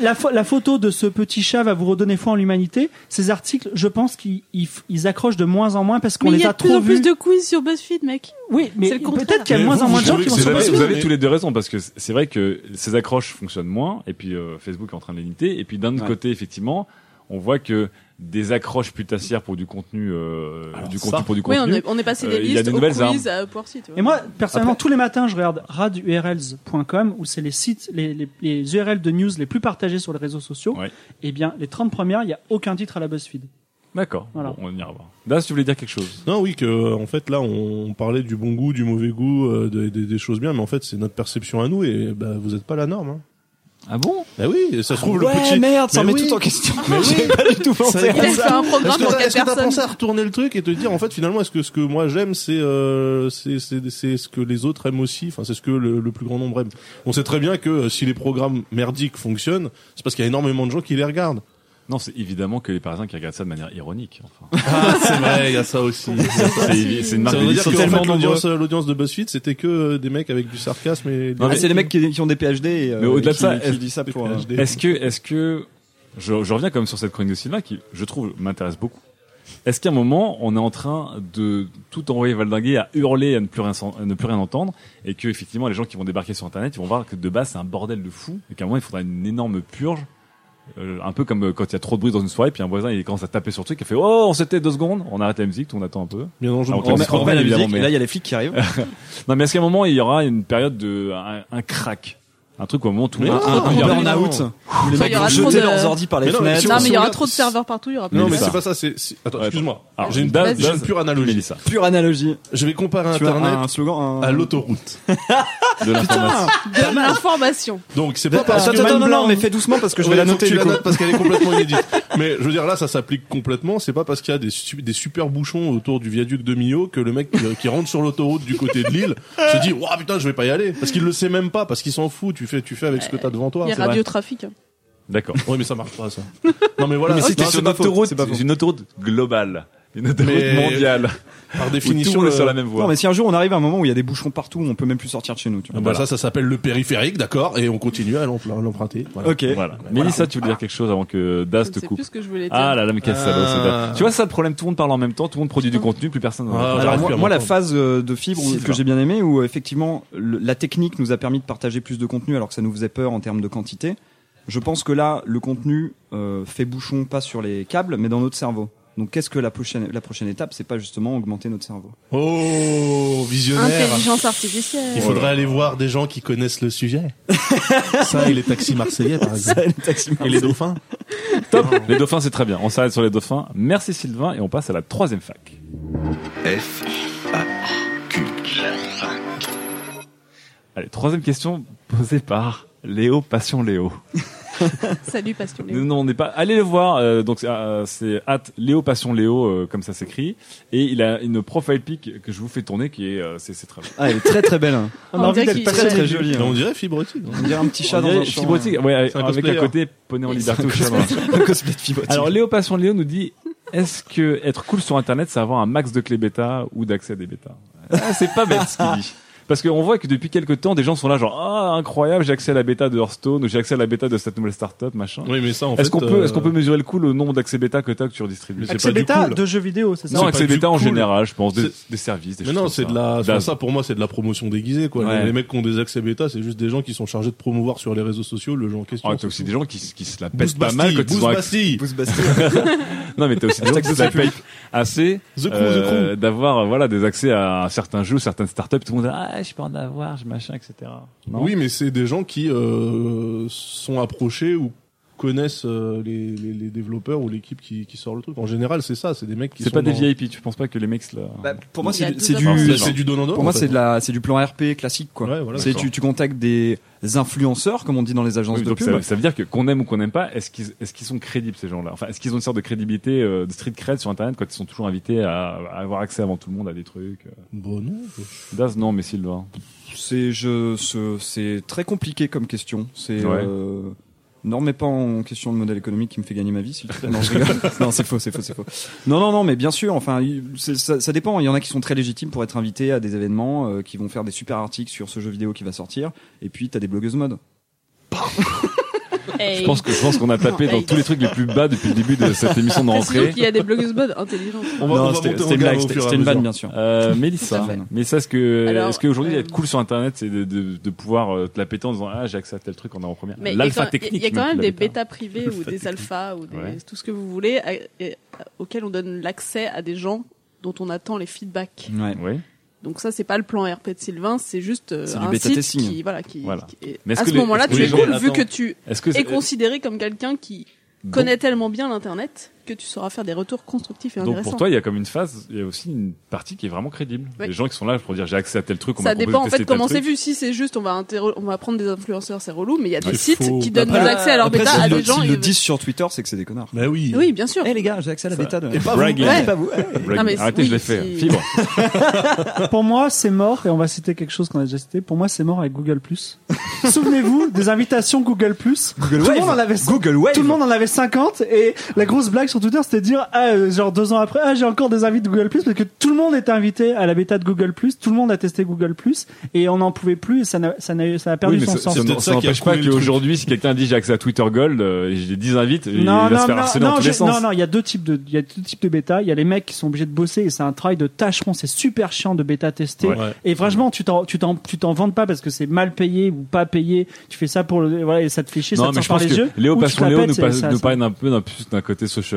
la, la photo de ce petit chat va vous redonner foi en l'humanité. Ces articles, je pense qu'ils ils, f- ils accrochent de moins en moins parce qu'on Mais il les y a a de plus trop en vus. plus de quiz sur BuzzFeed, mec. Oui, mais C'est le contraire. peut-être qu'il y a de moins en moins de gens qui vont sur BuzzFeed. vous avez tous les deux raison parce que c'est vrai que ces accroches fonctionnent moins et puis euh, Facebook est en train de les limiter et puis d'un autre Ouais. côté effectivement on voit que des accroches putassières pour du contenu euh, du ça- contenu pour du Oui, contenu on est, on est passé Euh, des il y a listes de au nouvelles quiz à Site. Et moi, personnellement, tous les matins, je regarde radurls.com où c'est les sites, les, les, les URL de news les plus partagés sur les réseaux sociaux. Ouais. Et bien, les 30 premières, il n'y a aucun titre à la BuzzFeed. d'accord Voilà. Bon, on ira voir Das tu voulais dire quelque chose? Non, oui, que en fait là, on parlait du bon goût, du mauvais goût, euh, des, des- des choses bien, mais en fait, c'est notre perception à nous, et bah, vous êtes pas la norme. Hein. Ah bon? Bah oui, ça se trouve Ouais, le petit. merde, ça Mais oui. tout en question. Mais oui. Pas du tout pensé Ça- à Il a ça. fait un programme Est-ce que pour t'as quatre est-ce que t'as personnes. pensé à retourner le truc et te dire en fait finalement est-ce que ce que moi j'aime c'est euh, c'est c'est c'est ce que les autres aiment aussi? Enfin c'est ce que le, le plus grand nombre aime. On sait très bien que euh, si les programmes merdiques fonctionnent c'est parce qu'il y a énormément de gens qui les regardent. Non c'est évidemment que les Parisiens qui regardent ça de manière ironique enfin Ah c'est vrai il y a ça aussi. c'est c'est une marque Ça de veut dire que en fait, l'audience l'audience de BuzzFeed c'était que euh, des mecs avec du sarcasme et Non, Ah, c'est les mecs qui, qui ont des PhD et, euh, Mais au-delà de ça, qui est-ce- disent ça pour. PhD. Est-ce que, est-ce que, je, je reviens quand même sur cette chronique de Sylvain qui, je trouve, m'intéresse beaucoup. Est-ce qu'à un moment, on est en train de tout envoyer valdinguer à hurler, à ne plus rien, à ne plus rien entendre, et que effectivement, les gens qui vont débarquer sur Internet, ils vont voir que de base, c'est un bordel de fou, et qu'à un moment, il faudra une énorme purge. Euh, un peu comme euh, quand il y a trop de bruit dans une soirée, puis un voisin il commence à taper sur le truc, il fait oh on s'était deux secondes, on arrête la musique, tout, on attend un peu. Bien entendu. Ah, ok, On on la musique, mais- et là il y a les flics qui arrivent. Non mais est-ce qu'à un moment il y aura une période de un, un crack, un truc où un moment tout le Mais monde non, un, non, non, non. où les mecs il y aura vont jeter de- leurs ordi par les Mais non, mais fenêtres. si Non, on mais il y aura trop de serveurs partout, il y aura plus Non mais c'est pas ça c'est attends excuse-moi. Alors, J'ai une, pure analogie. Pure analogie. Je vais comparer internet un slogan. un- à l'autoroute. de l'information. de l'information. Donc c'est pas parce que attends, non, mais fais doucement parce que je vais la noter tu du la coup. notes parce qu'elle est complètement inédite. Mais je veux dire là, ça s'applique complètement. C'est pas parce qu'il y a des, su- des super bouchons autour du viaduc de Millau que le mec qui, qui rentre sur l'autoroute du côté de Lille se dit "Waouh putain, je vais pas y aller" parce qu'il le sait même pas, parce qu'il s'en fout. Tu fais, tu fais avec ce que t'as devant toi. Il y a. Radio Trafic. hein. D'accord. Oui, mais ça marche pas ça. Non mais voilà. Mais c'était c'est sur une autoroute, c'est une autoroute globale, une autoroute Mais- mondiale. Par définition, monde est sur la même voie. Non, mais si un jour on arrive à un moment où il y a des bouchons partout, on peut même plus sortir de chez nous. Tu Ah vois. bah, ça, ça s'appelle le périphérique, d'accord, et on continue à l'empr- à l'emprunter. Voilà. Ok. Voilà. Mélissa, tu veux dire quelque chose avant que Das te coupe plus ce que je voulais dire. Ah là là, mais quel salaud. Ah. Tu vois ça le problème, tout le monde parle en même temps, tout le monde produit du contenu, plus personne. n'en Ah, Alors moi, la phase euh, de fibre que j'ai bien aimé où effectivement le- la technique nous a permis de partager plus de contenu alors que ça nous faisait peur en termes de quantité. Je pense que là le contenu euh, fait bouchon pas sur les câbles mais dans notre cerveau. Donc qu'est-ce que la prochaine la prochaine étape c'est pas justement augmenter notre cerveau. Oh, visionnaire. Intelligence artificielle. Il faudrait aller voir des gens qui connaissent le sujet. ça et les taxis marseillais, par exemple. Et les dauphins. Stop, les dauphins c'est très bien. On s'arrête sur les dauphins. Merci Sylvain et on passe à la troisième fac. F, A, Q. Allez, troisième question posée par Léo Passion Léo. Salut Passion Léo. Non, on n'est pas. Allez le voir. euh, donc c'est euh, c'est at Léo Passion Léo euh, comme ça s'écrit. Et il a une profile pic que je vous fais tourner qui est euh, c'est c'est très bien. Ah, elle est très très belle. hein. On On a envie dirait d'être qu'il- passionné. Très très jolie. Hein. on dirait fibrotique. On dirait un petit chat On dans un champ. Fibrotique, ouais, C'est un avec à côté poney en liberté. Un cosplay de Fibrotique. Alors Léo Passion Léo nous dit est-ce que être cool sur internet c'est avoir un max de clés bêta ou d'accès à des bêtas? Ah, C'est pas bête ce qu'il dit. Parce qu'on voit que depuis quelques temps, des gens sont là genre ah incroyable, j'ai accès à la bêta de Hearthstone ou j'ai accès à la bêta de cette nouvelle startup machin. Oui, mais ça, en fait. Est-ce qu'on peut euh, est-ce qu'on peut mesurer le coût le nombre d'accès bêta que t'as que tu redistribues? C'est Accès pas du bêta cool. de jeux vidéo, c'est ça? Non, accès bêta en général, je pense des, services. Des Mais choses non, c'est de la. ça pour moi, c'est de la promotion déguisée, quoi. Ouais. Les mecs qui ont des accès bêta, c'est juste des gens qui sont chargés de promouvoir sur les réseaux sociaux le jeu en question. Ah, t'as aussi des gens qui, qui se la pètent pas mal quand ils. Non, mais t'as aussi des gens qui se la pètent assez euh, The d'avoir euh, voilà des accès à certains jeux, certaines startups. Tout le monde dit ah je peux en avoir, je machin, etc. Non Oui, mais c'est des gens qui euh, sont approchés ou connaissent euh, les, les, les développeurs ou l'équipe qui, qui sort le truc. En général, c'est ça, c'est des mecs qui c'est pas des dans- VIP. Tu penses pas que les mecs la... Bah, pour moi, c'est du, C'est du donnant pour moi, c'est de la, c'est du plan RP classique, quoi. Ouais, voilà, c'est d'accord. tu, tu contactes des influenceurs, comme on dit dans les agences Oui, de pub. ça, ça veut dire que qu'on aime ou qu'on n'aime pas, est-ce qu'ils est-ce qu'ils sont crédibles ces gens-là? Enfin, est-ce qu'ils ont une sorte de crédibilité euh, de street cred sur Internet quand ils sont toujours invités à, à avoir accès avant tout le monde à des trucs euh? Bon, non. Daz, non, mais Sylvain. C'est je ce- c'est très compliqué comme question. C'est Ouais. euh, non mais pas en question de modèle économique qui me fait gagner ma vie s'il te plaît. Non, non, c'est faux, c'est faux, c'est faux. Non non non, mais bien sûr, enfin ça, ça dépend, il y en a qui sont très légitimes pour être invités à des événements euh, qui vont faire des super articles sur ce jeu vidéo qui va sortir et puis t'as des blogueuses mode. Je pense que je pense qu'on a tapé dans tous les trucs les plus bas depuis le début de cette émission de rentrée. qu'il y a des blogueuses mode intelligentes. On va, on non, c'était en une blague, c'était une vanne bien sûr. Euh, Mélissa, ça, est-ce que, est-ce qu'aujourd'hui euh, être cool sur Internet, c'est de, de, de pouvoir euh, te la péter en disant ah j'ai accès à tel truc en avant-première. Mais il y a L'alpha technique. Il y a quand même des bêta. bêtas privées ou des alphas ou tout ce que vous voulez auxquels on donne l'accès à des gens dont on attend les feedbacks. Ouais. Oui. Donc ça c'est pas le plan RP de Sylvain, c'est juste euh, un site qui voilà qui, Voilà. qui est- Mais à ce moment-là tu es gens- cool vu attends. que tu que es considéré comme quelqu'un qui connaît tellement bien l'internet que tu sauras faire des retours constructifs et Donc intéressants. pour toi, il y a comme une phase, il y a aussi une partie qui est vraiment crédible. Ouais. Les gens qui sont là pour dire j'ai accès à tel truc, on ça dépend en fait comment c'est vu. Si c'est juste on va on va prendre des influenceurs, c'est relou, mais il y a des Ouais, sites qui donnent Après, des accès à leur Après, bêta à le- des gens. s'ils et- le disent sur Twitter, c'est que c'est des connards. Bah oui. Oui, bien sûr. Eh les gars, j'ai accès à la bêta de. Et pas vous. Bragging. Ouais. pas vous. Bragging. Non, mais Arrêtez, oui, je l'ai fait. Fibre. Pour moi, c'est mort, et on va citer quelque chose qu'on a déjà cité. Pour moi, c'est mort avec Google+. Souvenez-vous des invitations Google+. Google tout le monde en avait Google Wave. Tout le monde en avait 50 et la grosse blague sur Twitter c'était de dire ah euh, genre deux ans après ah j'ai encore des invités de Google parce que tout le monde était invité à la bêta de Google tout le monde a testé Google et on n'en pouvait plus et ça n'a ça n'a ça a perdu Oui, son ça, sens. ça, ça ça n'empêche pas qu'aujourd'hui, si quelqu'un dit j'ai accès à Twitter Gold, euh, et j'ai 10 invites, il Non, va non, se faire non, harceler dans non, tous les sens. non, non, il y a deux types de, il y a deux types de bêta. Il y a les mecs qui sont obligés de bosser et c'est un travail de tâcheron. C'est super chiant de bêta tester. Ouais. Et franchement, tu t'en, tu t'en, tu t'en vantes pas parce que c'est mal payé ou pas payé. Tu fais ça pour le, voilà, et ça te fait chier, ça Non, te mais sort par les yeux. Léo te Passion Léo nous, ça- ça- parle un peu d'un plus d'un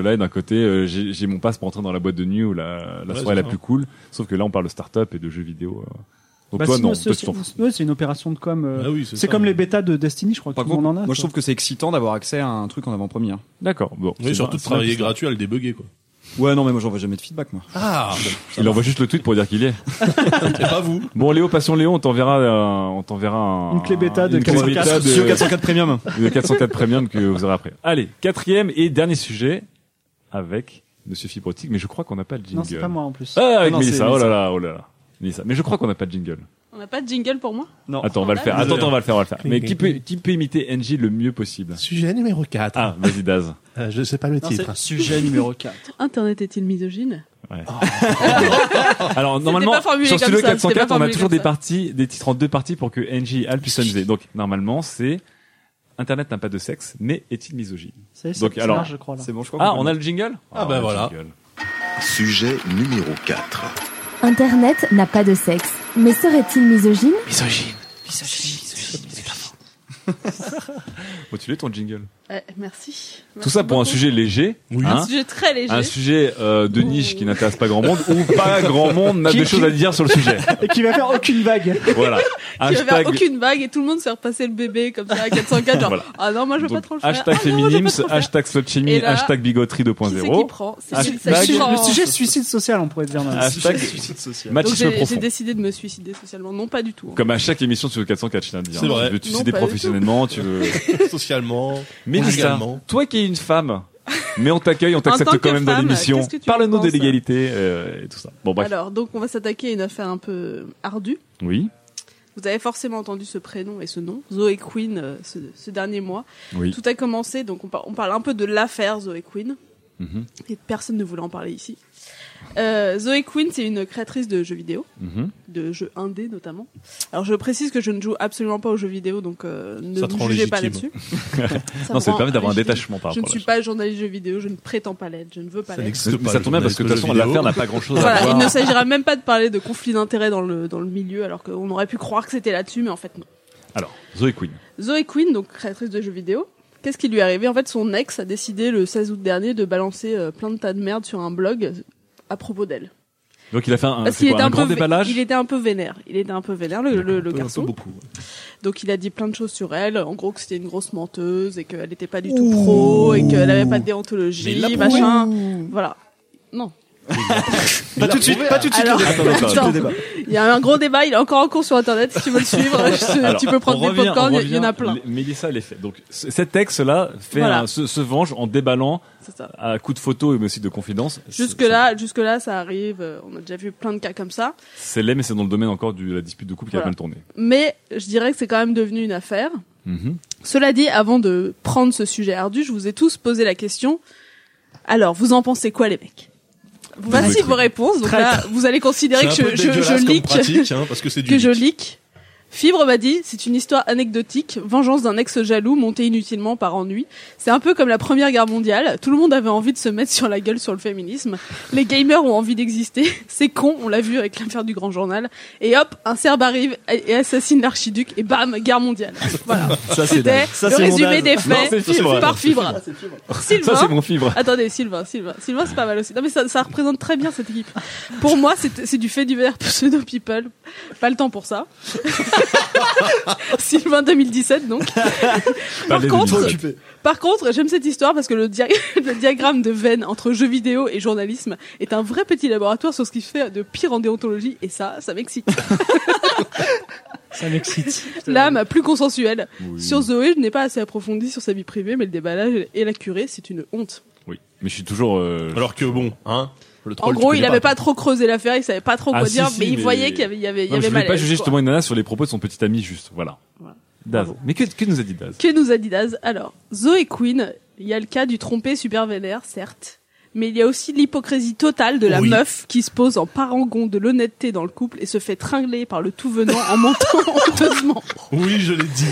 socialite, d'un côté euh, j'ai j'ai mon passe pour entrer dans la boîte de nuit ou la, la Ouais, soirée la plus cool. Sauf que là, on parle de start-up et de jeux vidéo. euh. Donc Bah, toi, si, non, c'est, une opération de com. euh, Ah oui, c'est comme les bêtas de Destiny, je crois que Par tout le contre, monde en a. moi je trouve que c'est excitant d'avoir accès à un truc en avant-première. D'accord. Bon. c'est Oui, surtout de travailler gratuit à le débugger, quoi. Ouais, non, mais moi j'envoie jamais de feedback, moi. Ah, Il envoie juste le tweet pour dire qu'il y est. c'est pas vous. Bon, Léo Passion Léo, on t'enverra, euh, on t'enverra un, Une clé bêta de une clé 404. bêta de- Sur 404 Premium. de 404 Premium que vous aurez après. Allez, quatrième et dernier sujet avec Monsieur Fibrotique, mais je crois qu'on n'a pas de jingle. Non, c'est pas moi en plus. Ah, avec Non, c'est Mélissa. Oh là là, oh là là. Mélissa. Mais je crois qu'on n'a pas de jingle. On n'a pas de jingle pour moi? Non. Attends, on va le faire. Attends, on va le faire, on va le faire. Mais qui peut, qui peut imiter NJ le mieux possible? Sujet numéro 4. Ah, vas-y Daz. Euh, je sais pas le Non, titre. sujet numéro 4. Internet est-il misogyne? Ouais. Alors formulé sur Studio ça, c'était 404 pas on a toujours des parties, des titres en deux parties pour que NJ et Al puissent s'amuser. Donc normalement c'est Internet n'a pas de sexe, mais est-il misogyne? Ça y est, ça- Donc, ça alors- marche, je crois là. C'est bon, je crois. Ah, qu'on on a le jingle? Ah, bah le voilà. jingle. Sujet numéro 4. Internet n'a pas de sexe. Mais serait-il misogyne? Bon, tu l'as ton jingle Eh, merci. Tout ça pour un sujet léger, Oui. hein, Un sujet très léger. un sujet euh, de niche qui n'intéresse pas grand monde ou pas grand monde n'a Qui- des choses qui- à dire sur le sujet. Et qui va faire aucune vague. Voilà. Qui va faire Hashtag, aucune vague et tout le monde se faire passer le bébé comme ça à 404 genre Voilà. ah non moi je veux donc, pas trop le faire hashtag ah, féminisme, hashtag là, hashtag bigoterie qui c'est qui 2.0, prend c'est Hashtag- Le sujet suicide social, on pourrait dire. maintenant. hashtag Suicide social. j'ai décidé de me suicider socialement non pas du tout hein. Comme à chaque émission sur le 404, je tiens à dire. Vrai. Tu veux te suicider professionnellement, tu veux... Socialement. Légalement. toi qui es une femme, mais on t'accueille, on t'accepte quand même dans l'émission. Parle-nous en de l'égalité euh, et tout ça. Bon bref. alors donc on va s'attaquer à une affaire un peu ardue Oui, vous avez forcément entendu ce prénom et ce nom Zoé Quinn euh, ce, ce dernier mois oui. tout a commencé donc on, par- on parle un peu de l'affaire Zoé Quinn Mhm, et personne ne voulait en parler ici euh, Zoé Quinn c'est une créatrice de jeux vidéo mhm. de jeux indés notamment. Alors je précise que je ne joue absolument pas aux jeux vidéo, donc euh, ne Ça rend jugez pas là-dessus. Non, ça me permet d'avoir un détachement par Je ne rapport suis pas journaliste jeux vidéo, je ne prétends pas l'être, je ne veux pas Ça l'être. pas. Ça le tombe bien parce que de toute façon l'affaire n'a pas grand chose à Voilà, il voir. ne s'agira même pas de parler de conflit d'intérêts dans le, dans le milieu, alors qu'on aurait pu croire que c'était là-dessus, mais en fait non. Alors, Zoé Quinn. Zoé Quinn, donc créatrice de jeux vidéo, qu'est-ce qui lui est arrivé? En fait, son ex a décidé le 16 août dernier de balancer euh, plein de tas de merde sur un blog à propos d'elle. Donc il a fait un, Parce c'est qu'il quoi, était un un grand peu, déballage. il était un peu vénère. Il était un peu vénère, le, le, le peu- garçon. beaucoup. Donc il a dit plein de choses sur elle, en gros que c'était une grosse menteuse et qu'elle n'était pas du tout pro et qu'elle avait pas de déontologie, machin. Voilà. Non. Pas tout de suite, pas tout de. Alors, le débat. Il y a un gros débat, il est encore en cours sur internet si tu veux le suivre. Je- Alors, tu peux prendre on des revient- popcorn, il y en a revient, plein. Mélissa les fait. Donc cet texte-là fait Voilà. un- se, se venge en déballant à coups de photos mais aussi de confidence. Jusque là, jusque là, ça arrive. euh, On a déjà vu plein de cas comme ça. C'est laid mais c'est dans le domaine encore de la dispute de couple qui a Voilà. mal tourné. Mais je dirais que c'est quand même devenu une affaire. Mhm. Cela dit, avant de prendre ce sujet ardu, je vous ai tous posé la question. Alors, vous en pensez quoi, les mecs? Voici vos réponses. Donc là, vous allez considérer que je, je, je leak, pratique, hein, parce que c'est du que je leak. Fibre m'a dit, c'est une histoire anecdotique, vengeance d'un ex jaloux monté inutilement par ennui. C'est un peu comme la première guerre mondiale. Tout le monde avait envie de se mettre sur la gueule sur le féminisme. Les gamers ont envie d'exister. C'est con, on l'a vu avec l'affaire du grand journal. Et hop, un Serbe arrive et assassine l'archiduc et bam, guerre mondiale. Voilà. Ça, C'était. Ça, le résumé des Non, faits Fibre. par Fibre. Sylvain, Ça c'est mon fibre. Attendez, Sylvain, Sylvain, Sylvain, c'est pas mal aussi. Non mais ça, ça représente très bien cette équipe. Pour moi, c'est c'est du fait divers pseudo people. Pas le temps pour ça. Sylvain 2017 donc. Par contre, 2017. par contre, j'aime cette histoire parce que le, dia- le diagramme de veine entre jeux vidéo et journalisme est un vrai petit laboratoire sur ce qui se fait de pire en déontologie et ça, ça m'excite. Ça m'excite. L'âme plus consensuelle. Oui. Sur Zoé, je n'ai pas assez approfondi sur sa vie privée, mais le déballage et la curée, c'est une honte. Oui, mais je suis toujours. euh, Alors que bon, hein? Le En troll, gros, il connais avait pas trop creusé l'affaire, il savait pas trop Ah, quoi si, dire, si, mais il voyait qu'il y avait, il y avait, il y je avait voulais pas juger justement une nana sur les propos de son petit ami juste. Voilà. Voilà. Daz. Mais que, que nous a dit Daz? Que nous a dit Daz? Alors, Zoé Quinn, il y a le cas du trompé super vénère, certes, mais il y a aussi l'hypocrisie totale de la Oui. meuf qui se pose en parangon de l'honnêteté dans le couple et se fait tringler par le tout venant en mentant honteusement. Oui, je l'ai dit.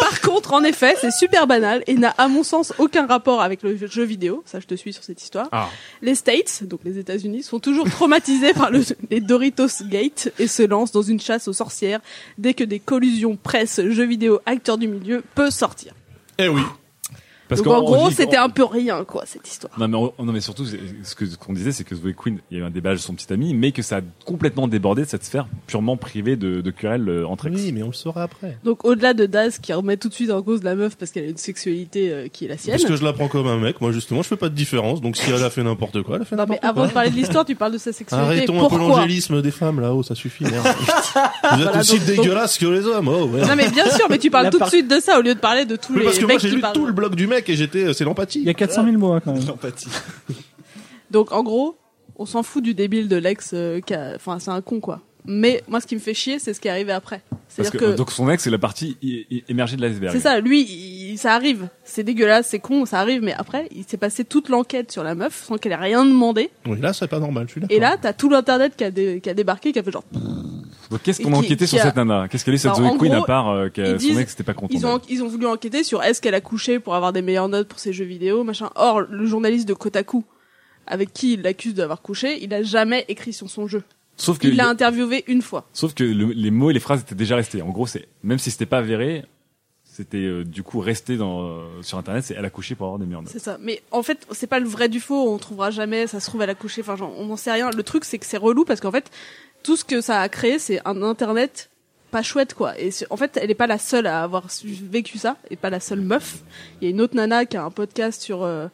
Par contre, en effet, c'est super banal et n'a à mon sens aucun rapport avec le jeu vidéo. Ça, je te suis sur cette histoire. Ah. Les States, donc les États-Unis, sont toujours traumatisés par le, les Doritos Gate et se lancent dans une chasse aux sorcières dès que des collusions presse, jeux vidéo, acteurs du milieu peut sortir. Eh oui. Parce donc qu'en- en gros, c'était un peu rien, quoi, cette histoire. Non mais, on- non mais surtout ce que ce qu'on disait c'est que Zoé Quinn il y a eu un débat avec son petit ami mais que ça a complètement débordé de cette sphère purement privée de, de querelles euh, entre ex. Oui, mais on le saura après. Donc au-delà de Daz qui remet tout de suite en cause la meuf parce qu'elle a une sexualité euh, qui est la sienne. Parce que je la prends comme un mec, moi justement, je fais pas de différence. Donc si elle a fait n'importe quoi, elle a fait Non mais n'importe avant quoi. de parler de l'histoire, tu parles de sa sexualité. Arrêtons un peu Pourquoi l'angélisme des femmes là-haut, ça suffit. Merde. Vous êtes Voilà, aussi donc- donc- dégueulasses que les hommes. Oh, ouais. Non mais bien sûr, mais tu parles La tout de par- suite de ça au lieu de parler de tous Mais les parce que moi j'ai lu parlent. tout le blog du mec et j'étais, euh, c'est l'empathie. Il y a 400 000 mots hein, quand même. L'empathie. Donc en gros, on s'en fout du débile de l'ex euh. Enfin, c'est un con quoi. Mais moi, ce qui me fait chier, c'est ce qui est arrivé après. C'est-à-dire que, que, donc son ex c'est la partie émergée de l'iceberg. c'est ça. Lui, il- ça arrive. C'est dégueulasse, c'est con, ça arrive. Mais après, il s'est passé toute l'enquête sur la meuf sans qu'elle ait rien demandé. Oui, là c'est pas normal, je suis. Et là, t'as tout l'internet qui a, dé- qui a débarqué, qui a fait genre. Donc qu'est-ce qu'on a enquêté sur a- cette nana? Qu'est-ce qu'elle est cette Bah, Zoé en Quinn à part euh, que son disent- ex n'était pas content Ils ont, ils ont voulu enquêter sur est-ce qu'elle a couché pour avoir des meilleures notes pour ses jeux vidéo, machin. Or, le journaliste de Kotaku, avec qui il l'accuse d'avoir couché, il a jamais écrit sur son jeu. Sauf que Il l'a interviewé une fois. sauf que le- les mots et les phrases étaient déjà restés. En gros c'est même si c'était pas avéré, C'était euh, du coup rester dans euh, sur internet, c'est elle a couché pour avoir des meilleures notes. C'est ça. Mais en fait, c'est pas le vrai du faux. On trouvera jamais. Ça se trouve à la coucher. Enfin, genre, on n'en sait rien. Le truc, c'est que c'est relou parce qu'en fait, tout ce que ça a créé, c'est un internet pas chouette quoi. Et en fait, elle est pas la seule à avoir vécu ça. Et pas la seule meuf. Il y a une autre nana qui a un podcast sur euh,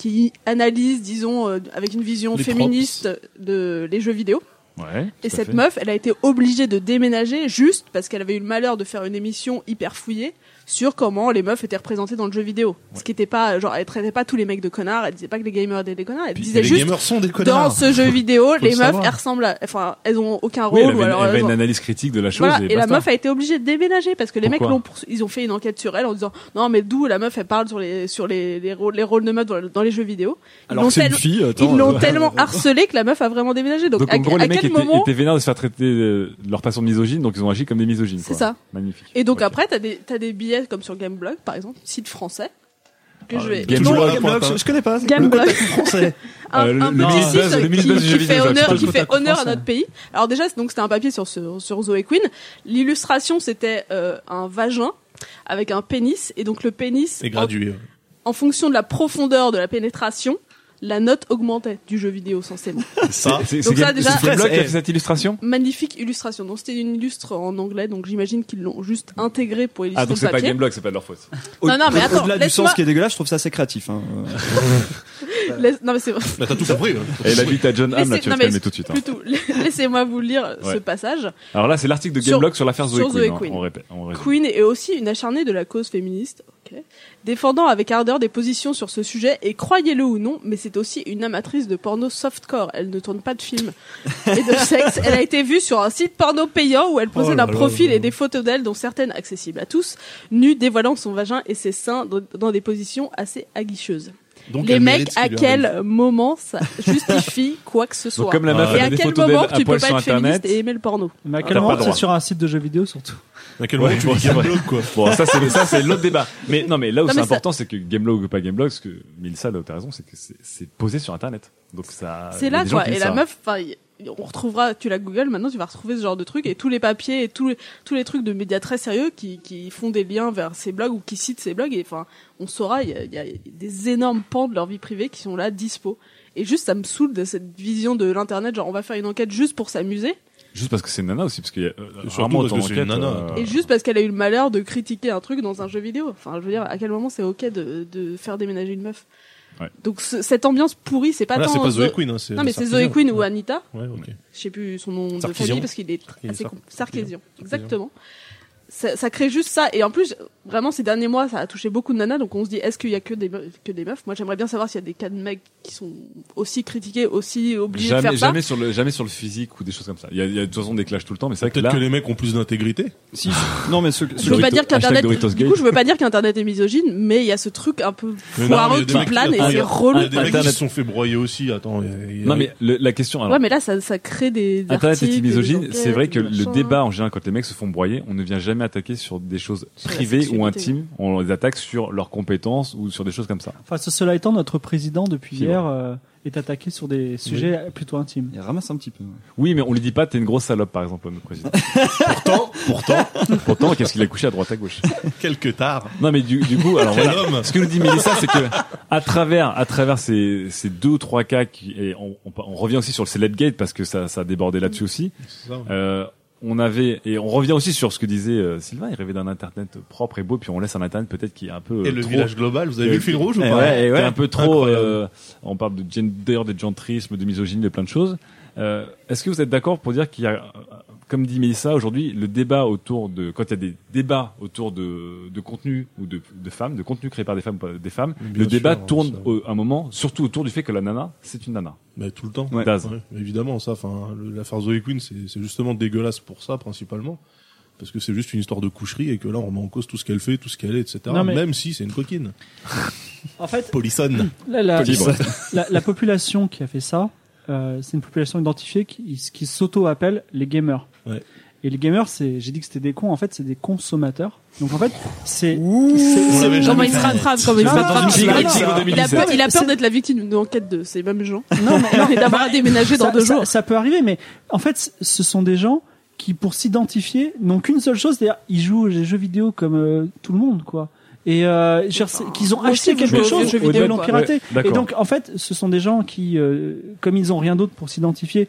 qui analyse, disons, euh, avec une vision Les féministe de les jeux vidéo. Ouais. Et cette fait. meuf, elle a été obligée de déménager juste parce qu'elle avait eu le malheur de faire une émission hyper fouillée sur comment les meufs étaient représentées dans le jeu vidéo. Ce qui était pas, genre, elle traitait pas tous les mecs de connards, elle disait pas que les gamers étaient des connards, elle Puis disait les juste gamers sont des dans connards. ce jeu vidéo, le les meufs, elles ressemblent à, enfin, elles ont aucun Oui, rôle elle ou avait, alors elle avait une analyse critique de la chose. voilà, et, et la meuf a été obligée de déménager parce que les mecs l'ont ils ont fait une enquête sur elle en disant non mais d'où la meuf elle parle sur les sur les les rôles les rôles de meuf dans, dans les jeux vidéo. Ils Alors c'est une fille, attends, Ils l'ont tellement harcelé que la meuf a vraiment déménagé. Donc, Donc à, en gros, à les mecs étaient, moment étaient vénères de se faire traiter de leur passion de misogyne, donc ils ont agi comme des misogynes. C'est ça. Magnifique. Et donc après, t'as des, t'as des billets comme sur Gameblog, par exemple, site français, que Ah, je vais... Game Toujours Blog, à la pointe, hein. je connais pas. Gameblog, Français. un, Euh, le- un le petit site qui, fait honneur, c'est qui le fait Kotaku honneur à notre pays. Alors déjà, c'est- donc c'était un papier sur, ce, sur Zoé Queen. L'illustration, c'était euh, un vagin avec un pénis. Et donc le pénis, en, gradué. en fonction de la profondeur de la pénétration, la note augmentait du jeu vidéo censément. Ça. C'est ça, c'est Gameblog qui a Eh. fait cette illustration Magnifique illustration. Donc c'était une illustre en anglais, donc j'imagine qu'ils l'ont juste intégré pour illustrer Ah donc c'est pas. Gameblog, c'est pas de leur faute. Non, non, mais attends, Au-delà du sens qui est dégueulasse, je trouve ça assez créatif. Hein. Laisse- Non mais c'est Bah, t'as tout compris. hein. Et elle habite à John Ham, là tu vas te mais calmer tout de suite. hein. Plutôt, laissez-moi vous lire ce passage. Alors là, c'est l'article de Gameblog sur l'affaire Zoé sur Queen. Zoé hein. Queen. On répète. on résume. Queen est aussi une acharnée de la cause féministe, défendant avec ardeur des positions sur ce sujet, et croyez-le ou non, mais c'est aussi une amatrice de porno softcore. Elle ne tourne pas de films et de sexe. Elle a été vue sur un site porno payant où elle possède Oh un profil là et des photos d'elle, dont certaines accessibles à tous, nues dévoilant son vagin et ses seins dans des positions assez aguicheuses. Donc, Les mecs, à quel moment ça justifie quoi que ce soit Donc comme la meuf Et à quel moment tu peux pas être féministe internet. et aimer le porno Mais à quel moment c'est sur un site de jeux vidéo surtout À quel Ouais, moment tu vrai. Gameblog, quoi. Bon, ça c'est ça c'est l'autre débat. Mais non, mais là où c'est important, c'est que Gameblog ou pas Gameblog, ce que Milsa là où t'as raison, c'est que c'est- posé sur Internet. Donc ça. C'est là quoi. Et la meuf, on retrouvera, tu la Google maintenant, tu vas retrouver ce genre de trucs et tous les papiers et tous les, tous les trucs de médias très sérieux qui, qui font des liens vers ces blogs ou qui citent ces blogs et enfin, on saura, il y a, il y a des énormes pans de leur vie privée qui sont là, dispo. Et juste, ça me saoule de cette vision de l'internet, genre on va faire une enquête juste pour s'amuser Juste parce que c'est nana aussi, parce qu'il y a euh, rarement parce autant que d'enquêtes, nana. euh, et juste parce qu'elle a eu le malheur de critiquer un truc dans un jeu vidéo. Enfin, je veux dire, à quel moment c'est ok de, de faire déménager une meuf? Ouais. Donc ce- cette ambiance pourrie, c'est pas Là, tant c'est pas Zo- Zoé Queen. hein, c'est Non mais c'est Sarkisian. Zoé Queen ou Anita. Ouais, ok. je sais plus son nom de Sarkisian. famille parce qu'il est assez Sar- com- Sarkisian. Exactement. Ça, ça crée juste ça et en plus vraiment ces derniers mois ça a touché beaucoup de nanas donc on se dit est-ce qu'il y a que des meufs, que des meufs? Moi j'aimerais bien savoir s'il y a des cas de mecs qui sont aussi critiqués aussi obligés de jamais, faire ça jamais sur le, jamais sur le physique ou des choses comme ça. Il y a, il y a de toute façon des clashs tout le temps, mais c'est vrai que Peut-être là. que les mecs ont plus d'intégrité. Si, non, mais ce, je ce- veux pas dire qu'internet du coup je veux pas dire qu'internet est misogyne mais il y a ce truc un peu foireux qui plane et c'est relou Il y a des mecs qui Internet. se sont fait broyer aussi. Attends. Non mais la question. Alors, ouais mais là ça, crée des Internet est misogyne. C'est vrai que le débat en général quand les mecs se font broyer, on ne vient jamais attaquer sur des choses Sur privées ou intimes. On les attaque sur leurs compétences ou sur des choses comme ça. Enfin, ce- cela étant, notre président depuis hier euh, est attaqué sur des sujets plutôt intimes. il ramasse un petit peu. Oui, mais on lui dit pas t'es une grosse salope par exemple notre président. Pourtant, pourtant, Pourtant, qu'est-ce qu'il a couché à droite à gauche? Quelque tard. Non mais du, du coup, alors voilà. Ce que nous dit Mélissa, c'est que à travers, à travers ces, ces deux ou trois cas, qui, et on, on, on revient aussi sur le Celebgate parce que ça, ça a débordé là-dessus aussi. Ça, ouais. Euh, on avait et on revient aussi sur ce que disait euh, Sylvain. Il rêvait d'un internet propre et beau, puis on laisse un internet peut-être qui est un peu Et euh, le trop, village global, vous avez Euh, vu le fil rouge ou eh pas ouais, eh est un peu trop. Euh, on parle de gender, de gentrisme, de misogynie, de plein de choses. Euh, Est-ce que vous êtes d'accord pour dire qu'il y a, comme dit Mélissa aujourd'hui, le débat autour de quand il y a des débats autour de, de contenu ou de, de femmes, de contenu créé par des femmes, des femmes, Bien le débat tourne au, un moment, surtout autour du fait que la nana, c'est une nana. Mais tout le temps. Ouais. Daz. Ouais, évidemment, ça. Enfin, l'affaire Zoé Queen, c'est c'est justement dégueulasse pour ça principalement. Parce que c'est juste une histoire de coucherie et que là on remet en cause tout ce qu'elle fait, tout ce qu'elle est, etc. Non, mais- Même si c'est une coquine. En fait, Polissonne. la, Libre. la, la population qui a fait ça, euh, c'est une population identifiée qui, qui s'auto-appelle les gamers. Ouais. Et les gamers, c'est, j'ai dit que c'était des cons, en fait, c'est des consommateurs. Donc en fait, c'est, Comment il se rattrape, comment il se rattrape. Il a- tigre- il tigre a 2017. peur- il a peur d'être la victime d'une enquête de ces mêmes gens. non, mais, non, Et d'avoir à déménager dans ça, deux ça- jours. Ça peut arriver, mais en fait, ce sont des gens qui, pour s'identifier, n'ont qu'une seule chose, c'est-à-dire ils jouent aux jeux vidéo comme euh, tout le monde, quoi. Et euh, je veux dire, c'est- qu'ils ont acheté quelque chose jeux et vidéo, ils l'ont piraté. Et donc, en fait, ce sont des gens qui, euh, comme ils ont rien d'autre pour s'identifier,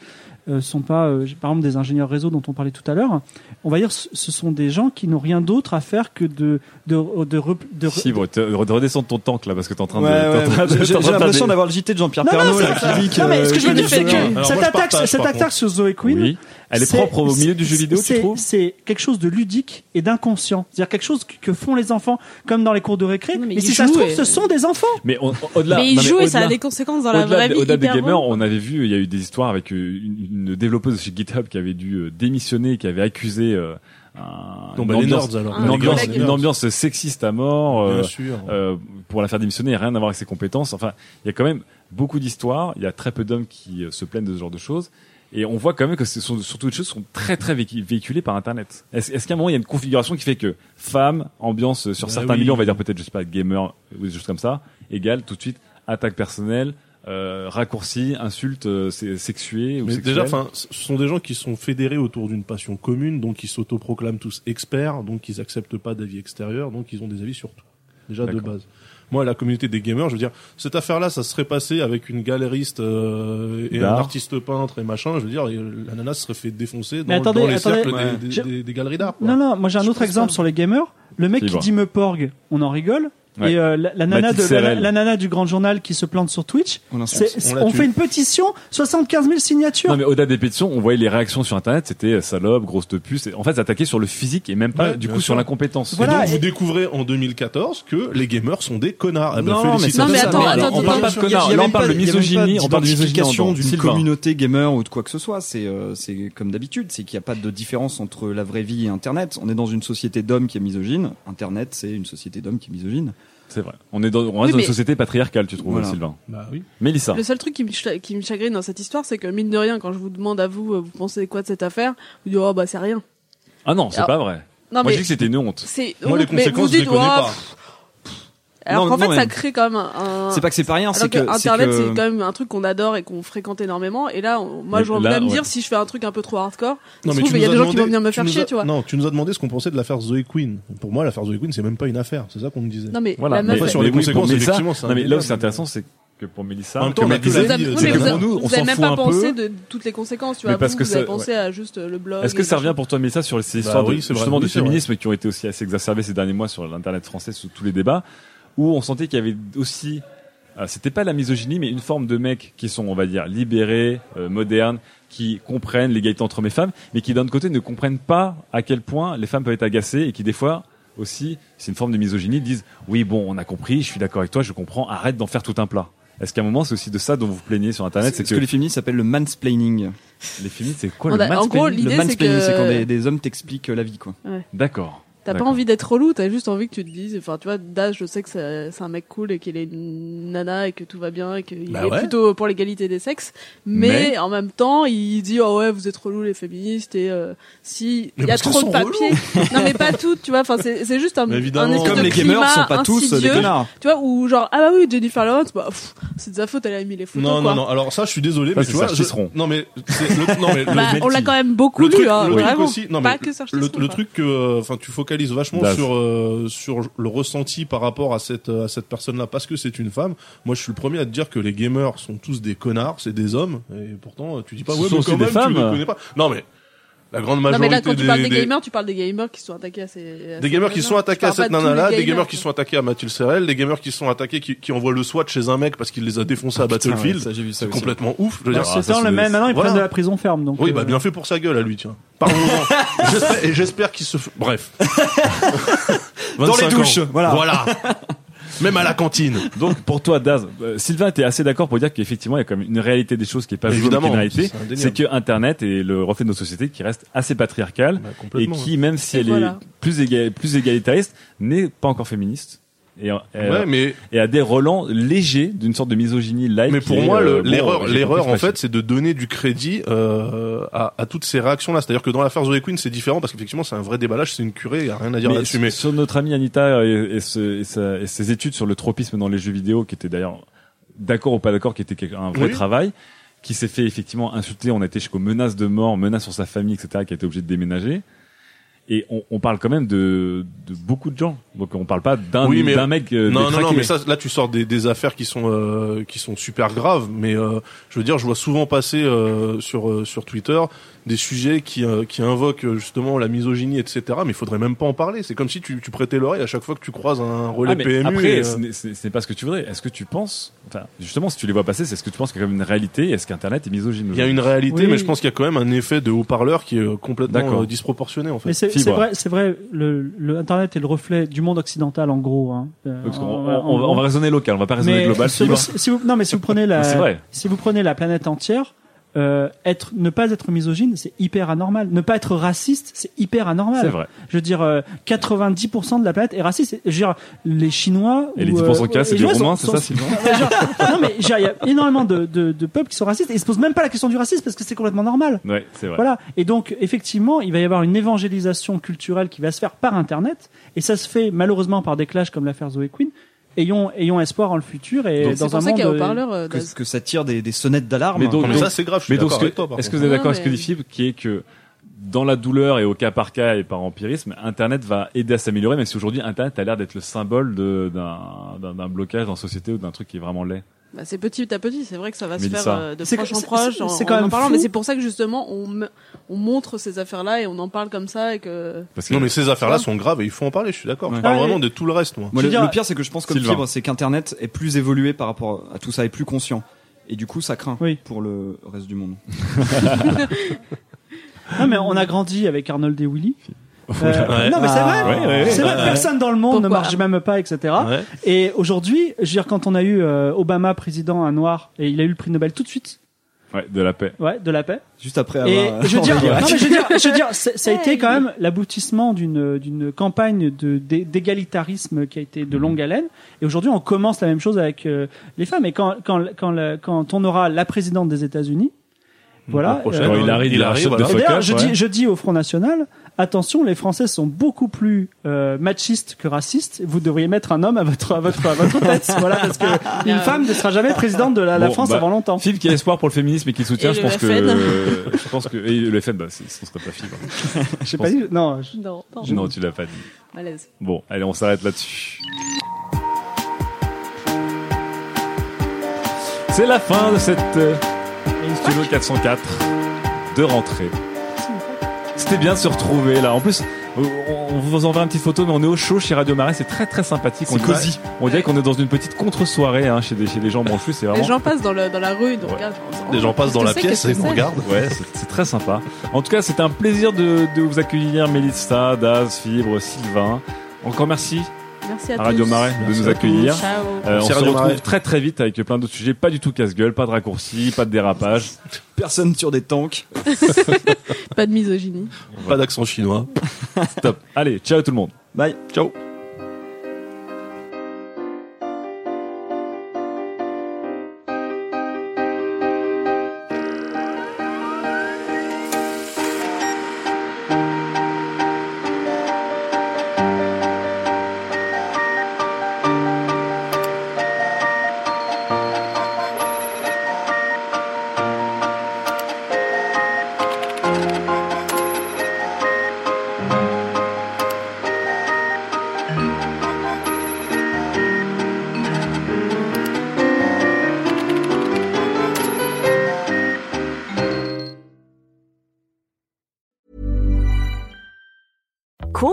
sont pas, euh, par exemple, des ingénieurs réseau dont on parlait tout à l'heure. On va dire, ce ce sont des gens qui n'ont rien d'autre à faire que de de de, de, Si, bon, redescends ton tank là parce que t'es en train de. J'ai- l'impression d'avoir le JT de Jean-Pierre Non, non, Pernaut là, qui dit que. Non, mais ce que je veux dire, c'est que cette attaque, cette attaque sur Zoé Queen, Oui. Elle est propre au milieu du jeu vidéo, tu c'est- trouves C'est quelque chose de ludique et d'inconscient. C'est-à-dire quelque chose que- que font les enfants, comme dans les cours de récré. Non, mais si ça se trouve, et- ce sont des enfants. Mais on- au-delà. mais ils non, jouent et ça a des conséquences dans la vraie vie. au-delà des gamers, on avait vu, il y a eu des histoires avec euh, une, une développeuse chez GitHub qui avait dû euh, démissionner, qui avait accusé euh, un- Non, une, bah, ambiance, nerds, alors. une Un ambiance, collègue. une ambiance sexiste à mort. euh, Bien sûr. euh, pour la faire démissionner, rien à voir avec ses compétences. Enfin, il y a quand même beaucoup d'histoires. Il y a très peu d'hommes qui se plaignent de ce genre de choses. Et on voit quand même que ce sont surtout des choses qui sont très très véhicu- véhiculées par Internet. Est-ce, qu'à un moment il y a une configuration qui fait que femmes, ambiance euh, sur Bah certains oui. milieux, on va dire peut-être je sais pas gamer ou des choses comme ça, égale tout de suite attaque personnelle, euh, raccourci, insulte euh, sé- sexuée ou Mais déjà, enfin, ce sont des gens qui sont fédérés autour d'une passion commune, donc ils s'autoproclament tous experts, donc ils acceptent pas d'avis extérieurs, donc ils ont des avis sur tout. Déjà de base. Moi, la communauté des gamers, je veux dire, cette affaire-là, ça serait passé avec une galériste euh, et un artiste peintre et machin. Je veux dire, et la nana se serait fait défoncer dans, Mais attendez, dans les attendez. cercles Ouais. des, des- Je- des- des galeries d'art. Non, non, moi j'ai un Je autre exemple sur les gamers. Le mec qui bon. dit me porg, on en rigole. Ouais. Et euh, la, la nana de, la, nana du grand journal qui se plante sur Twitch, On on fait une pétition, 75 000 signatures. Non mais au-delà des pétitions, on voyait les réactions sur internet, c'était euh, salope, grosse de puce. Et En fait, s'attaquer sur le physique et même pas Ouais, du coup sûr. sur l'incompétence. Voilà. et donc, et- vous découvrez en 2014 que les gamers sont des connards. Eh ben, Non, mais. Non, attends, attends, on parle pas de connards, là, on parle de misogynie, on parle de misogynie d'une communauté gamer ou de quoi que ce soit. C'est euh, c'est comme d'habitude, c'est qu'il n'y a pas de différence entre la vraie vie et Internet. On est dans une société d'hommes qui est misogyne. Internet, c'est une société d'hommes qui est misogyne. C'est vrai. On est dans, on reste Oui, dans une société patriarcale, tu trouves, Voilà. Sylvain. Bah oui. Mélissa. Le seul truc qui me, ch- qui me chagrine dans cette histoire, c'est que mine de rien, quand je vous demande à vous, euh, vous pensez quoi de cette affaire, vous dites oh bah c'est rien. Ah non, c'est pas vrai. Non Moi, mais j'ai dit que c'était une honte. c'est Moi, les honte, mais conséquences, je les connais oh, pas. pff. Alors qu'en fait, non, ça mais- crée quand même un. C'est pas que c'est pas rien, c'est que, que Internet, c'est que- quand même un truc qu'on adore et qu'on fréquente énormément. Et là, on- moi, Mais je à me dire si je fais un truc un peu trop hardcore. Non, mais il y a des as gens qui vont demandé- venir me faire chier, as- tu vois. Non, tu nous as demandé ce qu'on pensait de l'affaire Zoe Queen. Pour moi, l'affaire Zoe Queen, c'est même pas une affaire. C'est ça qu'on me disait. Non mais Voilà. la Mais, sur mais les conséquences, Mélissa- effectivement, c'est non, mais là où c'est intéressant, c'est que pour Mélissa, En même temps, on a Vous mais même pas pensé de toutes les conséquences, tu Mais vois. parce vous, que vous avez ça- pensé à juste euh, le blog. Est-ce que ça revient pour toi, Mélissa, sur ces Bah histoires de, justement de féminisme qui ont été aussi assez exacerbées ces derniers mois sur l'internet français, sous tous les débats, où on sentait qu'il y avait aussi, euh, c'était pas la misogynie, mais une forme de mecs qui sont, on va dire, libérés, euh, modernes, qui comprennent l'égalité entre mes femmes, mais qui d'un autre côté ne comprennent pas à quel point les femmes peuvent être agacées et qui des fois aussi, c'est une forme de misogynie, disent oui bon, on a compris, je suis d'accord avec toi, je comprends, arrête d'en faire tout un plat. Est-ce qu'à un moment c'est aussi de ça dont vous plaignez sur internet, c'est ce que, que les féministes appellent le mansplaining. les féministes c'est quoi On le a- en gros, mansplaining? L'idée, Le c'est mansplaining, que- c'est quand des, des hommes t'expliquent la vie, quoi. D'accord. T'as pas envie d'être relou, t'as juste envie que tu te dises, enfin tu vois, Daz, je sais que c'est c'est un mec cool et qu'il est une nana et que tout va bien et qu'il Bah est ouais. plutôt pour l'égalité des sexes, mais, Mais- en même temps il dit oh ouais vous êtes relou les féministes et euh, si il y a trop de sont papier, non mais pas toutes, tu vois, enfin c'est c'est juste un, un évidemment. espèce Comme de les gamers climat sont pas tous des connards. tu vois, ou genre ah bah oui Jennifer Lawrence, bah c'est de sa faute elle a mis les photos Non, quoi. non, non. Alors ça, je suis désolé, Ça, mais c'est tu vois, je- non mais le, non mais le- Bah, on l'a quand même beaucoup lu, hein, vraiment. pas que le, truc que, enfin, tu focalises vachement Daz. sur euh, sur le ressenti par rapport à cette à cette personne-là parce que c'est une femme. Moi, je suis le premier à te dire que les gamers sont tous des connards, c'est des hommes, et pourtant tu dis pas Ce ouais, sont mais quand des même, femmes. tu les connais pas. Non mais la grande Non majorité mais là quand tu des, parles des, des- gamers, tu parles des gamers qui sont attaqués à ces à des ces gamers qui sont attaqués à Tu cette nana-là, des gamers qui sont attaqués à Mathilde Serrel, des gamers qui sont attaqués, qui, qui envoient le SWAT chez un mec parce qu'il les a défoncés à Battlefield. ça, j'ai vu ça c'est complètement ouf. Je veux dire, c'est c'est le des- même. Maintenant, ils voilà. prennent de la prison ferme. Donc, oui, euh, bah bien fait pour sa gueule à lui, tiens. Parlons-en. J'espère- et j'espère qu'il se. f- Bref. Dans les 25 douches, voilà. Voilà. Même à la cantine. Donc pour toi, Daz, euh, Sylvain était assez d'accord pour dire qu'effectivement il y a quand même une réalité des choses qui est pas jouée, mais qui est Évidemment, une réalité. c'est que Internet est le reflet de nos sociétés qui reste assez patriarcale Bah, et qui, même si elle voilà. est plus, éga- plus égalitariste, n'est pas encore féministe. Et, et, Ouais, mais et a des relents légers d'une sorte de misogynie light. mais pour moi, euh, l'erreur, l'erreur en fait, c'est de donner du crédit euh, à, à toutes ces réactions-là. C'est-à-dire que dans l'affaire Zoé Queen, c'est différent parce qu'effectivement, c'est un vrai déballage, c'est une curée, il y a rien à dire là-dessus. Mais sur notre amie Anita et, et, ce- et sa- et ses études sur le tropisme dans les jeux vidéo, qui étaient d'ailleurs d'accord ou pas d'accord, qui était un vrai Oui. travail. qui s'est fait effectivement insulter. On a été jusqu'aux menaces de mort, menaces sur sa famille, etc., qui a été obligé de déménager. Et on, on parle quand même de, de beaucoup de gens. Donc on parle pas d'un Oui, d'un mec. euh, non, non, non, mais ça, là, tu sors des, des affaires qui sont euh, qui sont super graves. Mais euh, je veux dire, je vois souvent passer euh, sur euh, sur Twitter des sujets qui euh, qui invoquent justement la misogynie, etc. Mais il faudrait même pas en parler. C'est comme si tu, tu prêtais l'oreille à chaque fois que tu croises un relais Ah, mais PMU. après, et, euh, ce n'est- ce n'est ce n'est pas ce que tu voudrais. Est-ce que tu penses, enfin, justement, si tu les vois passer, c'est ce que tu penses qu'il y a comme une réalité Est-ce qu'Internet est misogyne il y a une réalité, Oui. mais je pense qu'il y a quand même un effet de haut-parleur qui est complètement disproportionné en fait. Mais c'est vrai, c'est vrai. Le, le Internet est le reflet du monde occidental en gros. Hein. Euh, on, va, on va raisonner local, on va pas raisonner Mais global. si si vous- non, mais si vous prenez la, si vous prenez la planète entière, euh, être, ne pas être misogyne, c'est hyper anormal. Ne pas être raciste, c'est hyper anormal. C'est vrai. Je veux dire, euh, 90% de la planète est raciste. Je veux dire, les Chinois Et les ou, 10% de cas, c'est des Roumains, c'est ça, Sylvain Genre, Non, mais il y a énormément de, de, de peuples qui sont racistes et ils se posent même pas la question du racisme parce que c'est complètement normal. Ouais, c'est vrai. Voilà. Et donc, effectivement, il va y avoir une évangélisation culturelle qui va se faire par Internet. Et ça se fait malheureusement par des clashs comme l'affaire Zoé Queen. Ayons, ayons espoir en le futur et Donc, dans C'est un pour ça monde. qu'il y a euh, haut-parleur euh, Que, Daz. que ça tire des, des sonnettes d'alarme. Mais donc- Non, mais donc- ça c'est grave. Je suis Mais donc, d'accord ce que- avec toi. par est-ce que contre. vous êtes d'accord avec ce que dit Fibre, qui est que dans la douleur et au cas par cas et par empirisme, Internet va aider à s'améliorer, même si aujourd'hui Internet a l'air d'être le symbole de- d'un d'un- d'un blocage dans la société ou d'un truc qui est vraiment laid. Bah, c'est petit à petit, c'est vrai que ça va se faire euh, de C'est- proche en proche c'est- en, c'est en parlant, fou. mais c'est pour ça que justement on, me- on montre ces affaires-là et on en parle comme ça et que Parce que Non, mais ces affaires-là sont graves et il faut en parler. Je suis d'accord. Je Ouais. parle Ah, vraiment de tout le reste, moi. Moi, Je le, dire- le pire, c'est que je pense comme Sylvain. Fibre, c'est qu'Internet est plus évolué par rapport à tout ça, est plus conscient. Et du coup, ça craint Oui. pour le reste du monde. Non, mais on a grandi avec Arnold et Willy. Euh, Ouais. Non, mais c'est vrai. ouais, ouais, c'est vrai. ouais. Personne dans le monde ne marche même pas, etc. Ouais. Et aujourd'hui, je veux dire, quand on a eu euh, Obama président, un noir, et il a eu le prix Nobel tout de suite, ouais, de la paix. ouais, de la paix. Juste après Et avoir. je veux dire, envoyé non, mais je veux dire, je veux dire, ça a été quand même l'aboutissement d'une d'une campagne de d'égalitarisme qui a été de longue haleine. Et aujourd'hui, on commence la même chose avec euh, les femmes. Et quand quand quand la- quand on aura la présidente des États-Unis, voilà. Euh, Quand il arrive, il arrive, voilà. et d'ailleurs, je ouais. dis, je dis au Front National, attention, les Français sont beaucoup plus euh, machistes que racistes. Vous devriez mettre un homme à votre à votre à votre tête, voilà, parce que une femme ne sera jamais présidente de la, France bah, avant longtemps. Fibre qui a espoir pour le féminisme et qui le soutient, Et je le pense que, FN. je pense que, et le FN, bah, c'est- ce serait pas Fibre. J'ai pas dit, non. je- non, non, Non, tu l'as pas dit. malaise. Bon, allez, on s'arrête là-dessus. C'est la fin de cette euh, Studio 404 de rentrée. C'était bien de se retrouver là. En plus, on on vous envoie une petite photo, mais on est au chaud chez Radio Marais. C'est très très sympathique. On C'est dirait- cosy. On dirait qu'on est dans une petite contre-soirée hein, chez des chez des gens branchus. C'est Les gens passent dans, le, dans la rue, ils nous Ouais. regardent. Des gens passent dans la c'est, pièce et nous regardent. Ouais, c'est c'est très sympa. En tout cas, c'était un plaisir de, de vous accueillir, Mélissa, Daz, Fibre, Sylvain. Encore merci Merci à, à Radio tous. Marais de Merci nous accueillir. Ciao. Euh, on se Radio retrouve Marais. très très vite avec plein d'autres sujets, pas du tout casse-gueule, pas de raccourcis, pas de dérapage. Personne sur des tanks. Pas de misogynie. Pas d'accent chinois. Top. Allez, ciao tout le monde. Bye. Ciao.